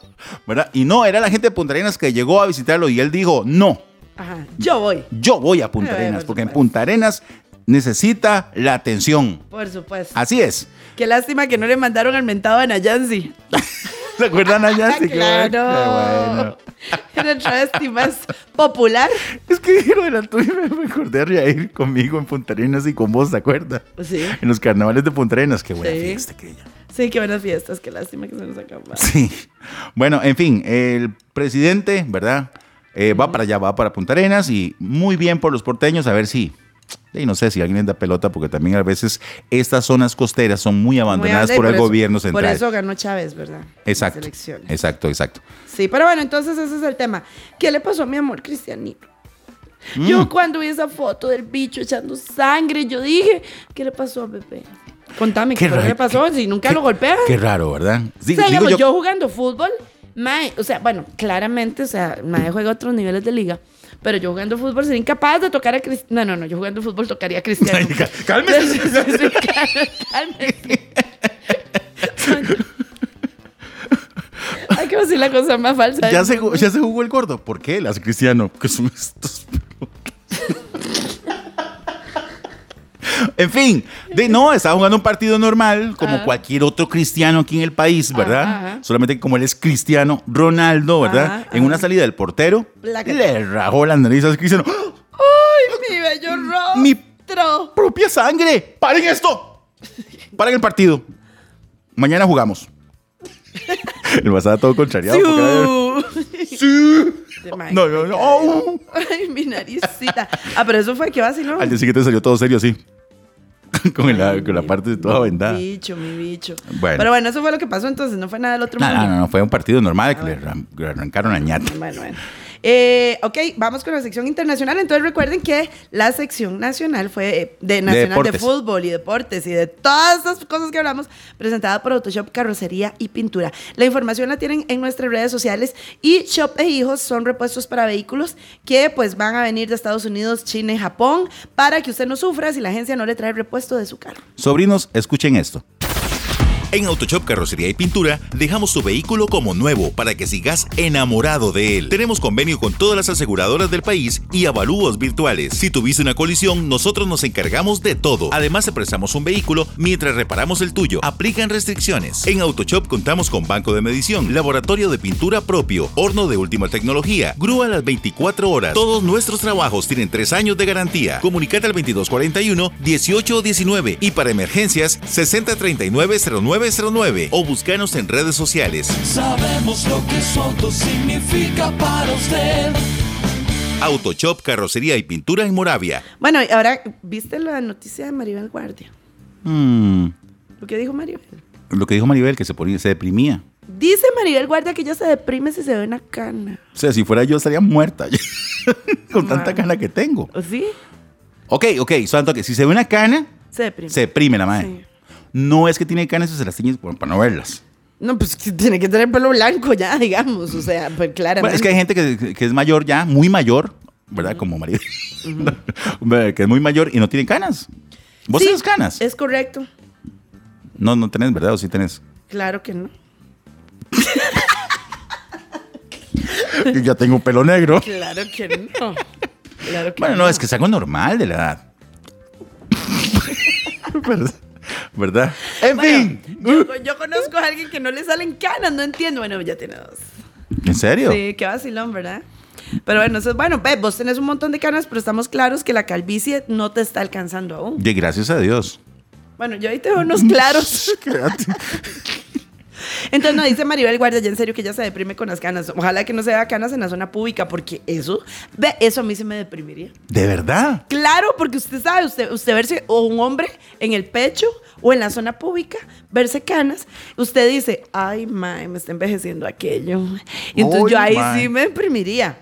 ¿Verdad? Y no, era la gente de Punta Arenas que llegó a visitarlo y él dijo, no, Ajá, yo voy. yo voy a Punta Eh, Arenas por porque en. Punta Arenas necesita la atención. Por supuesto. Así es. Qué lástima que no le mandaron al mentado a Nayansi. (laughs) ¿Se acuerdan (laughs) qué bueno, claro. qué bueno. (laughs) Era travesti más popular. Es que dijeron el y me acordé de ir conmigo en Punta Arenas y con vos, ¿te acuerdas? Sí. En los carnavales de Punta Arenas. Qué buena Sí. fiesta aquella. Sí, qué buenas fiestas. Qué lástima que se nos acabaron. Sí. Bueno, en fin, el presidente, ¿verdad? Eh, va para allá, va para Punta Arenas y muy bien por los porteños, a ver si. Y no sé si alguien les da pelota, porque también a veces estas zonas costeras son muy abandonadas Muy por el eso- gobierno central. Por eso ganó Chávez, ¿verdad? exacto. Las elecciones. Exacto, exacto. Sí, pero bueno, entonces ese es el tema. ¿Qué le pasó a mi amor Cristianito? Mm. Yo cuando vi esa foto del bicho echando sangre, yo dije, ¿qué le pasó a bebé? Contame, ¿qué, que le pasó? Si nunca qué- lo golpea. Qué raro, ¿verdad? Sí, o sea, digamos, yo- yo, jugando fútbol, mae, o sea, bueno, claramente, o sea, Mae juega otros niveles de liga, pero yo jugando fútbol sería incapaz de tocar a Cristiano. No, no, no, yo jugando fútbol tocaría a Cristiano. (laughs) Cálmese. Cálmese. (laughs) Ay, qué la cosa más falsa. Ya se, ya se jugó el gordo. ¿Por qué? Hace cristiano. Que son estos. En fin, de, no, estaba jugando un partido normal, como Ajá. cualquier otro cristiano aquí en el país, ¿verdad? Ajá, ajá. Solamente como él es cristiano, Ronaldo, ¿verdad? Ajá, en una salida del portero, Plácate. le rajó las narices a cristiano. ¡Ah! ¡Ay, mi bello rostro! Mi propia sangre. ¡Paren esto! ¡Paren el partido! Mañana jugamos. (laughs) El pasaba todo contrariado. Sí. Sí. No, no, no. Ay, mi naricita. Ah, pero eso fue que vaciló. Al día siguiente salió todo serio así. Con, la, con la parte de toda vendada. Mi bicho, mi bicho. Bueno. Pero bueno, eso fue lo que pasó entonces, no fue nada del otro mundo. no, no, no, fue un partido normal que le, arran- le arrancaron la ñata. Bueno, bueno. Eh, ok, vamos con la sección internacional. Entonces recuerden que la sección nacional fue eh, de Nacional de, deportes. Fútbol y Deportes y de todas estas cosas que hablamos, presentada por Autoshop Carrocería y Pintura. La información la tienen en nuestras redes sociales y Shop e Hijos son repuestos para vehículos que pues van a venir de Estados Unidos, China y Japón para que usted no sufra si la agencia no le trae repuesto de su carro. Sobrinos, escuchen esto. En Autoshop Carrocería y Pintura dejamos tu vehículo como nuevo para que sigas enamorado de él. Tenemos convenio con todas las aseguradoras del país y avalúos virtuales. Si tuviste una colisión, nosotros nos encargamos de todo. Además, te prestamos un vehículo mientras reparamos el tuyo. Aplican restricciones. En Autoshop contamos con banco de medición, laboratorio de pintura propio, horno de última tecnología, grúa a las 24 horas. Todos nuestros trabajos tienen 3 años de garantía. Comunicate al 2241-1819 y para emergencias 6039-0909 o búscanos en redes sociales. Sabemos lo que su auto significa para usted. Autoshop, carrocería y pintura en Moravia. Bueno, y ahora, ¿viste la noticia de Maribel Guardia? Mm, Lo que dijo Maribel. lo que dijo Maribel, que se, ponía, se deprimía. Dice Maribel Guardia que ella se deprime si se ve una cana. O sea, si fuera yo estaría muerta (laughs) con tanta cana que tengo. ¿O sí? Ok, ok, santo que si se ve una cana, Se deprime. se deprime la madre. Sí. No es que tiene canas y se las tiñe para no verlas. No, pues que tiene que tener pelo blanco ya, (laughs) digamos. O sea, pues claramente. Bueno, es que hay gente que, que es mayor ya, muy mayor, ¿verdad? Como Maribel. (laughs) que es muy mayor y no tiene canas. ¿Vos Sí, tienes canas? Es correcto. No, no tenés, ¿verdad? ¿O sí tenés? Claro que no. (laughs) Yo ya tengo pelo negro. Claro que no. Claro que Bueno, no, es que es algo normal de la edad. ¿Verdad? En fin. Yo, yo conozco a alguien que no le salen canas, no entiendo. Bueno, ya tiene dos. ¿En serio? Sí, qué vacilón, ¿verdad? Pero bueno, eso es bueno. Ve, vos tenés un montón de canas, pero estamos claros que la calvicie no te está alcanzando aún. Y gracias a Dios. Bueno, yo ahí tengo unos claros. (laughs) (laughs) Entonces no dice Maribel Guardia, ya en serio que ella se deprime con las canas. Ojalá que no se vea canas en la zona pública, porque eso, ve, eso a mí se me deprimiría. ¿De verdad? Claro, porque usted sabe, usted, usted verse o un hombre en el pecho o en la zona pública, verse canas, usted dice, ay, mae, me está envejeciendo aquello. Y entonces yo ahí mae. sí me deprimiría.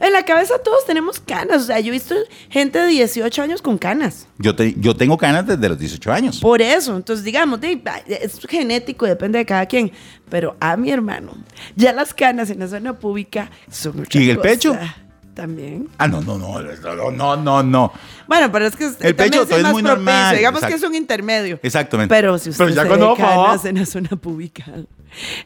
En la cabeza todos tenemos canas, o sea, yo he visto gente de 18 años con canas. Yo, te- yo tengo canas desde los 18 años. Por eso, entonces digamos, de- es genético, depende de cada quien. Pero a mi hermano, ya las canas en la zona pública son otra ¿Y el pecho? También. Ah, no, no, no, no, no, no, no. Bueno, pero es que El pecho es todo es muy propicio. normal, Digamos exacto. que es un intermedio. Exactamente. Pero si usted Pero ya se cuando canas en la zona pública,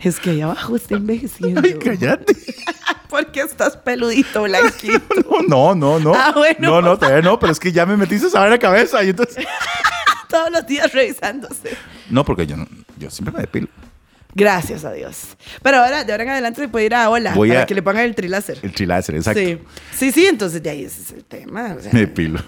es que ahí abajo está envejeciendo. Ay, (laughs) cállate. (laughs) Porque estás peludito, blanquito. (laughs) No, no, no. Ah, bueno. No, no, todavía no, pero es que ya me metiste esa en la cabeza y entonces... Todos los días revisándose. No, porque yo, no- yo siempre me depilo. Gracias a Dios. Pero ahora, de ahora en adelante, se puede ir a Hola Voy para a- que le pongan el triláser. El triláser, exacto. Sí. Sí, sí, entonces de ahí ese es el tema. o sea, Me depilo.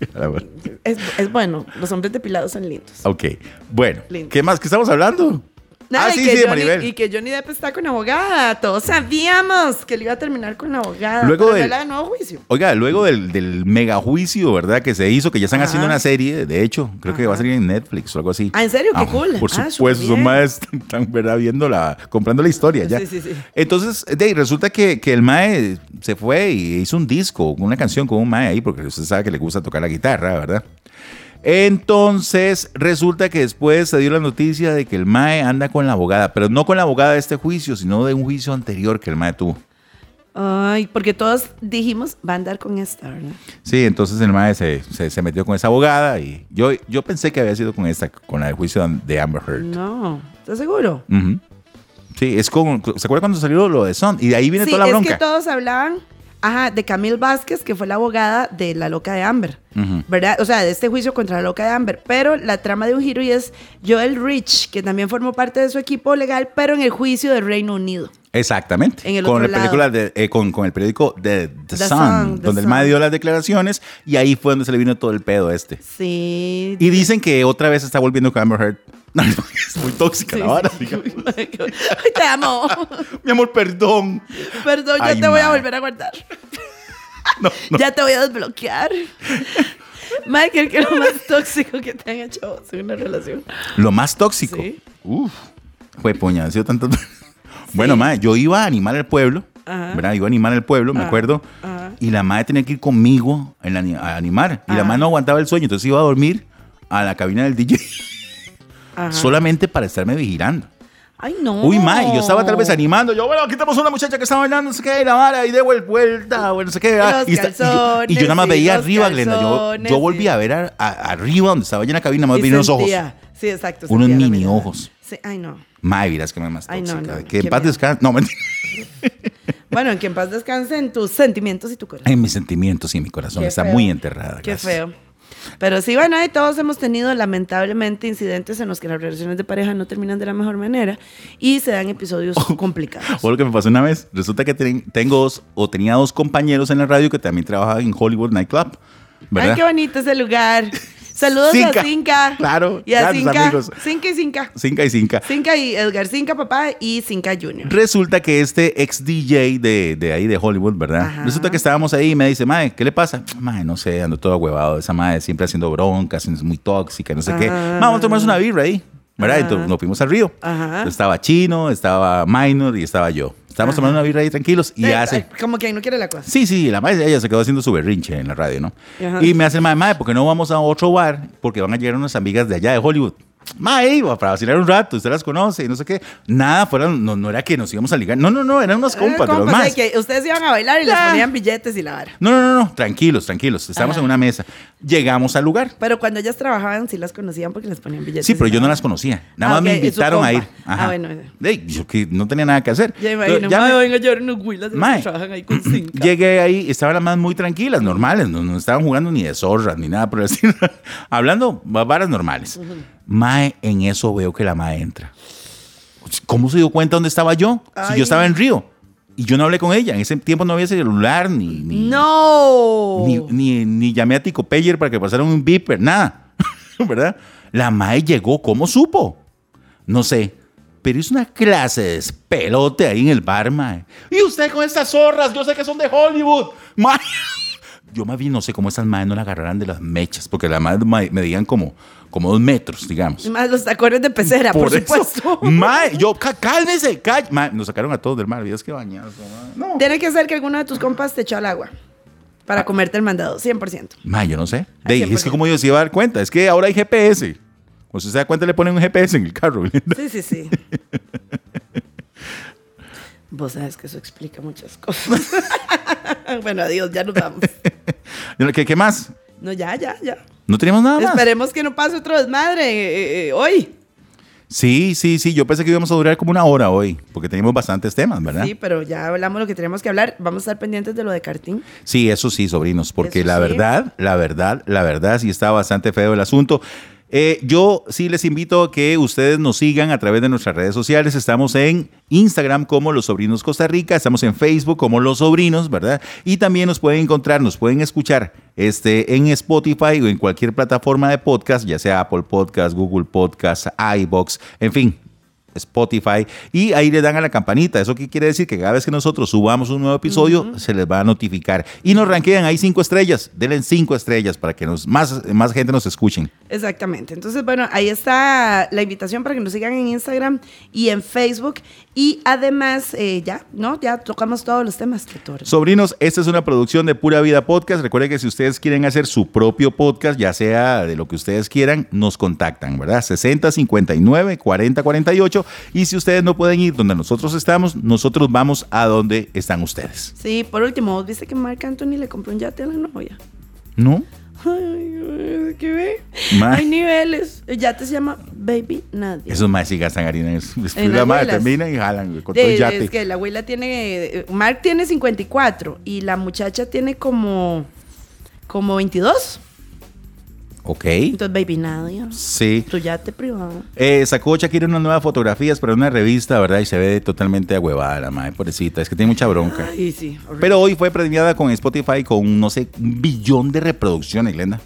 (laughs) es, es bueno, los hombres depilados son lindos. Ok, bueno. Lindo. ¿Qué más? ¿Qué estamos hablando? Nada, ah, y que sí, Johnny-. Y que Johnny Depp está con abogada. Todos sabíamos que le iba a terminar con la abogada. Luego del- de nuevo juicio. Oiga, luego del, del mega juicio, ¿verdad? Que se hizo, que ya están Ajá. haciendo una serie, de hecho, creo que va a salir en Netflix o algo así. Ah, ¿en serio? Qué cool. Por Ah, supuesto, son más, están, ¿verdad? Viendo la, comprando la historia ya. Sí, sí, sí. Entonces, de resulta que, que el Mae se fue y hizo un disco, una canción con un Mae ahí, porque usted sabe que le gusta tocar la guitarra, ¿verdad? Entonces, resulta que después se dio la noticia de que el Mae anda con la abogada, pero no con la abogada de este juicio, sino de un juicio anterior que el Mae tuvo. Ay, porque todos dijimos, va a andar con esta, ¿verdad? Sí, entonces el Mae se, se- se metió con esa abogada y yo, yo pensé que había sido con esta, con la del juicio de Amber Heard. No, ¿estás seguro? Sí, es como, ¿se acuerda cuando salió lo de Son? Y de ahí viene Sí, toda la es bronca. que todos hablaban, ajá, de Camille Vázquez, que fue la abogada de la loca de Amber. ¿verdad? O sea, de este juicio contra la loca de Amber. Pero la trama de un giro y es Joel Rich, que también formó parte de su equipo legal, pero en el juicio del Reino Unido. Exactamente. En el con la película de, eh, con, con el periódico de The, The Sun, Sun, The donde el. MAE dio las declaraciones y ahí fue donde se le vino todo el pedo este. Sí. Y dicen que otra vez está volviendo con Amber Heard. No, no, es muy tóxica Sí, la vara. sí. (laughs) Ay, te amo. (laughs) Mi amor, perdón. Perdón, ya Ay, te voy a volver a guardar. (laughs) No, no. Ya te voy a desbloquear. Michael, ¿qué es lo más tóxico que te han hecho en una relación? Lo más tóxico. Sí. Uf. Fue puña, ha sido tanto. Bueno, mae, yo iba a animar el pueblo. Ajá. ¿verdad? Iba a animar el pueblo, me Ajá, acuerdo. ajá. Y la madre tenía que ir conmigo a animar. Y la Ajá. madre no aguantaba el sueño, entonces iba a dormir a la cabina del DJ Ajá. solamente para estarme vigilando. Ay, no. Uy, mae, yo estaba tal vez animando. Yo, bueno, aquí tenemos una muchacha que está bailando, no sé qué, la vara, y de vuelta, bueno, no sé qué. ah, Los y, está- y yo, y calzones, yo nada más veía los arriba, Glenda. Yo, volví sí. a ver a- a- arriba donde estaba en la cabina, más Y bien unos ojos. Sí, exacto. Unos mini ojos. Sí, ay, no. Mae, miras que me más Ay, no, tóxica. no, (laughs) que en paz descanse. No, mentira. Bueno, en que en paz descansen tus sentimientos y tu corazón. En mis sentimientos y mi corazón Qué está feo. muy enterrada. Qué gracias. feo. Pero sí, bueno, ahí todos hemos tenido lamentablemente incidentes en los que las relaciones de pareja no terminan de la mejor manera y se dan episodios complicados. (laughs) O lo que me pasó una vez, resulta que ten- tengo dos, o tenía dos compañeros en la radio que también trabajaban en Hollywood Nightclub. ¿verdad? Ay, qué bonito ese lugar. (laughs) Saludos Cinca. a Cinca. Claro, Y a Cinca. amigos. Cinca y Cinca. Cinca y cinca. Cinca y Edgar Cinca, papá, y Cinca Junior. Resulta que este ex DJ de, de ahí de Hollywood, ¿verdad? Ajá. Resulta que estábamos ahí y me dice, Mae, ¿qué le pasa? Mae, no sé, ando todo huevado. Esa Mae siempre haciendo broncas, es muy tóxica, no sé qué. Ajá. Vamos a tomarnos una birra ahí, ¿verdad? Ajá. Entonces nos fuimos al río. Estaba Chino, estaba Minor y estaba yo. Estábamos Ajá. tomando una birra ahí tranquilos y Eh, hace... Como que no quiere la cosa. Sí, sí, la madre, ella se quedó haciendo su berrinche en la radio, ¿no? Ajá. Y me hace el madre, madre, ¿por qué no vamos a otro bar? Porque van a llegar unas amigas de allá de Hollywood. Madre, iba para vacilar un rato, usted las conoce y no sé qué. Nada, fueron, no, no era que nos íbamos a ligar. No, no, no, eran unos compas de los más. que ustedes iban a bailar y les ponían billetes y la vara. No, no, no, no, tranquilos, tranquilos. Estábamos en una mesa. Llegamos al lugar. Pero cuando ellas trabajaban, sí las conocían porque les ponían billetes. Sí, pero yo no la las conocía. Nada Ah, más me invitaron a ir. compa. Ajá. Ah, bueno. Ey, yo que no tenía nada que hacer. Ya imagino, ya "Mae, me- a llevar unos huilas que trabajan ahí con Cinca. (clears throat) Llegué ahí, estaban las más muy tranquilas, normales, no, no estaban jugando ni de zorras ni nada por (laughs) estilo. Hablando varas normales. Mae, en eso veo que la mae entra. ¿Cómo se dio cuenta dónde estaba yo? Si yo estaba en Río. Y yo no hablé con ella. En ese tiempo no había celular, ni, ni, No. ni, ni, ni llamé a Tico Payer para que pasaran un beeper, nada. (laughs) ¿Verdad? La mae llegó, ¿cómo supo? No sé. Pero es una clase de despelote ahí en el bar, mae. Y usted con estas zorras, yo sé que son de Hollywood. (laughs) Mae. Yo más bien no sé cómo esas madres no la agarrarán de las mechas, porque las madres medían como, como dos metros, digamos. Y más los tacones de pecera, por, supuesto. (laughs) Mae, yo, "Cá- cálmese, cállese. Mae, nos sacaron a todos del mar, Dios que bañados. No. Tiene que ser que alguno de tus compas te echó al agua para Ah. comerte el mandado, 100%. Ma, yo no sé. De, es 100%. que como yo se iba a dar cuenta, es que ahora hay GPS. Cuando usted se da cuenta, le ponen un GPS en el carro. Sí, sí, sí. (laughs) Vos sabes que eso explica muchas cosas. (laughs) bueno, adiós, ya nos vamos. ¿Qué, qué más? No, ya, ya, ya. ¿No teníamos nada más? Esperemos que no pase otro desmadre eh, eh, hoy. Sí, sí, sí. Yo pensé que íbamos a durar como una hora hoy, porque teníamos bastantes temas, ¿verdad? Sí, pero ya hablamos lo que tenemos que hablar. Vamos a estar pendientes de lo de Cartín. Sí, eso sí, sobrinos, porque Eso la sí. verdad, la verdad, la verdad, sí está bastante feo el asunto. Eh, yo sí les invito a que ustedes nos sigan a través de nuestras redes sociales. Estamos en Instagram como Los Sobrinos Costa Rica, estamos en Facebook como Los Sobrinos, ¿verdad? Y también nos pueden encontrar, nos pueden escuchar este, en Spotify o en cualquier plataforma de podcast, ya sea Apple Podcast, Google Podcast, iBox, en fin, Spotify y ahí le dan a la campanita. ¿Eso qué quiere decir? Que cada vez que nosotros subamos un nuevo episodio se les va a notificar. Y nos ranquean ahí cinco estrellas. Denle cinco estrellas para que nos, más, más gente nos escuchen. Exactamente. Entonces, bueno, ahí está la invitación para que nos sigan en Instagram y en Facebook. Y además, eh, ya, ¿no? Ya tocamos todos los temas. doctor. Sobrinos, esta es una producción de Pura Vida Podcast. Recuerden que si ustedes quieren hacer su propio podcast, ya sea de lo que ustedes quieran, nos contactan, ¿verdad? 60 59 40 48. Y si ustedes no pueden ir donde nosotros estamos, nosotros vamos a donde están ustedes. Sí, por último, ¿vos viste que Marc Anthony le compró un yate a la novia? ¿No? Ay, ¿qué ve? Hay niveles. El yate se llama Baby Nadia. Esos más sí gastan harina. Es, después En la madre termina y jalan con De- yate. es que la abuela tiene. Mark tiene 54 y la muchacha tiene como. Como 22. Ok. Entonces, Baby Nadia. Sí. Tu yate privado. Eh, sacó Shakira unas nuevas fotografías para una revista, ¿verdad? Y se ve totalmente agüevada la madre, pobrecita. Es que tiene mucha bronca. Ay, sí. horrible. Pero hoy fue premiada con Spotify con, no sé, un billón de reproducciones, Glenda.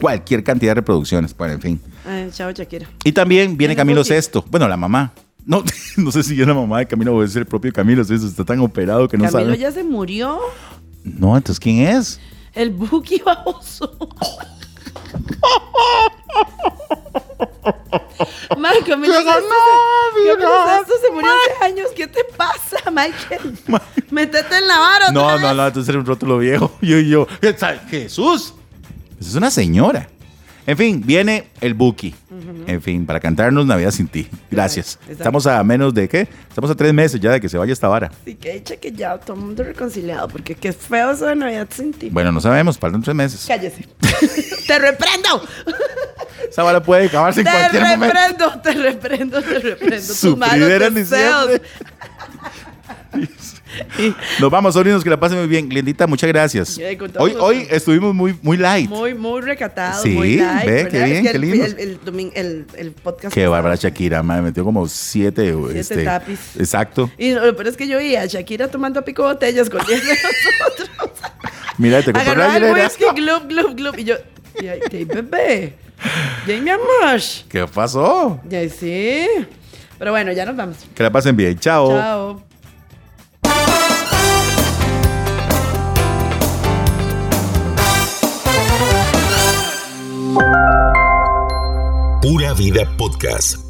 Cualquier cantidad de reproducciones, bueno, en fin. Ay, chao, Shakira. Y también viene Camilo. Sesto. Bueno, la mamá. No, (laughs) no sé si es la mamá de Camilo o es el propio Camilo. Eso está tan operado que no Camilo sabe. ya se murió. No, entonces, ¿quién es? El Buki baboso. Mike, Camilo ¡Qué Sesto se- ganó, Camilo mira! Sesto se murió hace años. ¿Qué te pasa, Michael? (laughs) Métete en la vara. No, no, no, entonces era un rótulo viejo. (laughs) Yo, yo, Jesús. Esa es una señora. En fin, viene el Buki. En fin, para cantarnos Navidad sin ti. Gracias. Estamos a menos de qué? Estamos a tres meses ya de que se vaya esta vara. Sí, que dicha que ya todo el mundo reconciliado, porque qué feo eso de Navidad sin ti. Bueno, no sabemos, faltan tres meses. Cállese. (laughs) ¡Te reprendo! (laughs) Esa vara puede acabarse en Te cualquier momento. reprendo, te reprendo, te reprendo. (laughs) Tus malos deseos. (laughs) Nos vamos, sobrinos, que la pasen muy bien. Glendita, muchas gracias. Hoy, hoy estuvimos muy, muy light. Muy, muy recatado, Sí, muy light. qué bien, qué el, lindo. El, podcast. Qué bárbara Shakira, madre, metió como siete. este, tapis. Exacto. Y lo peor es que yo vi a Shakira tomando a pico botellas con 10 de (laughs) nosotros. Mira, te compré la el whisky, glub, glub, glub. Y yo, ya, bebé. Ya, mi amor. ¿Qué pasó? Ya, sí. Pero bueno, ya nos vamos. Que la pasen bien. Chao. Chao. Pura Vida Podcast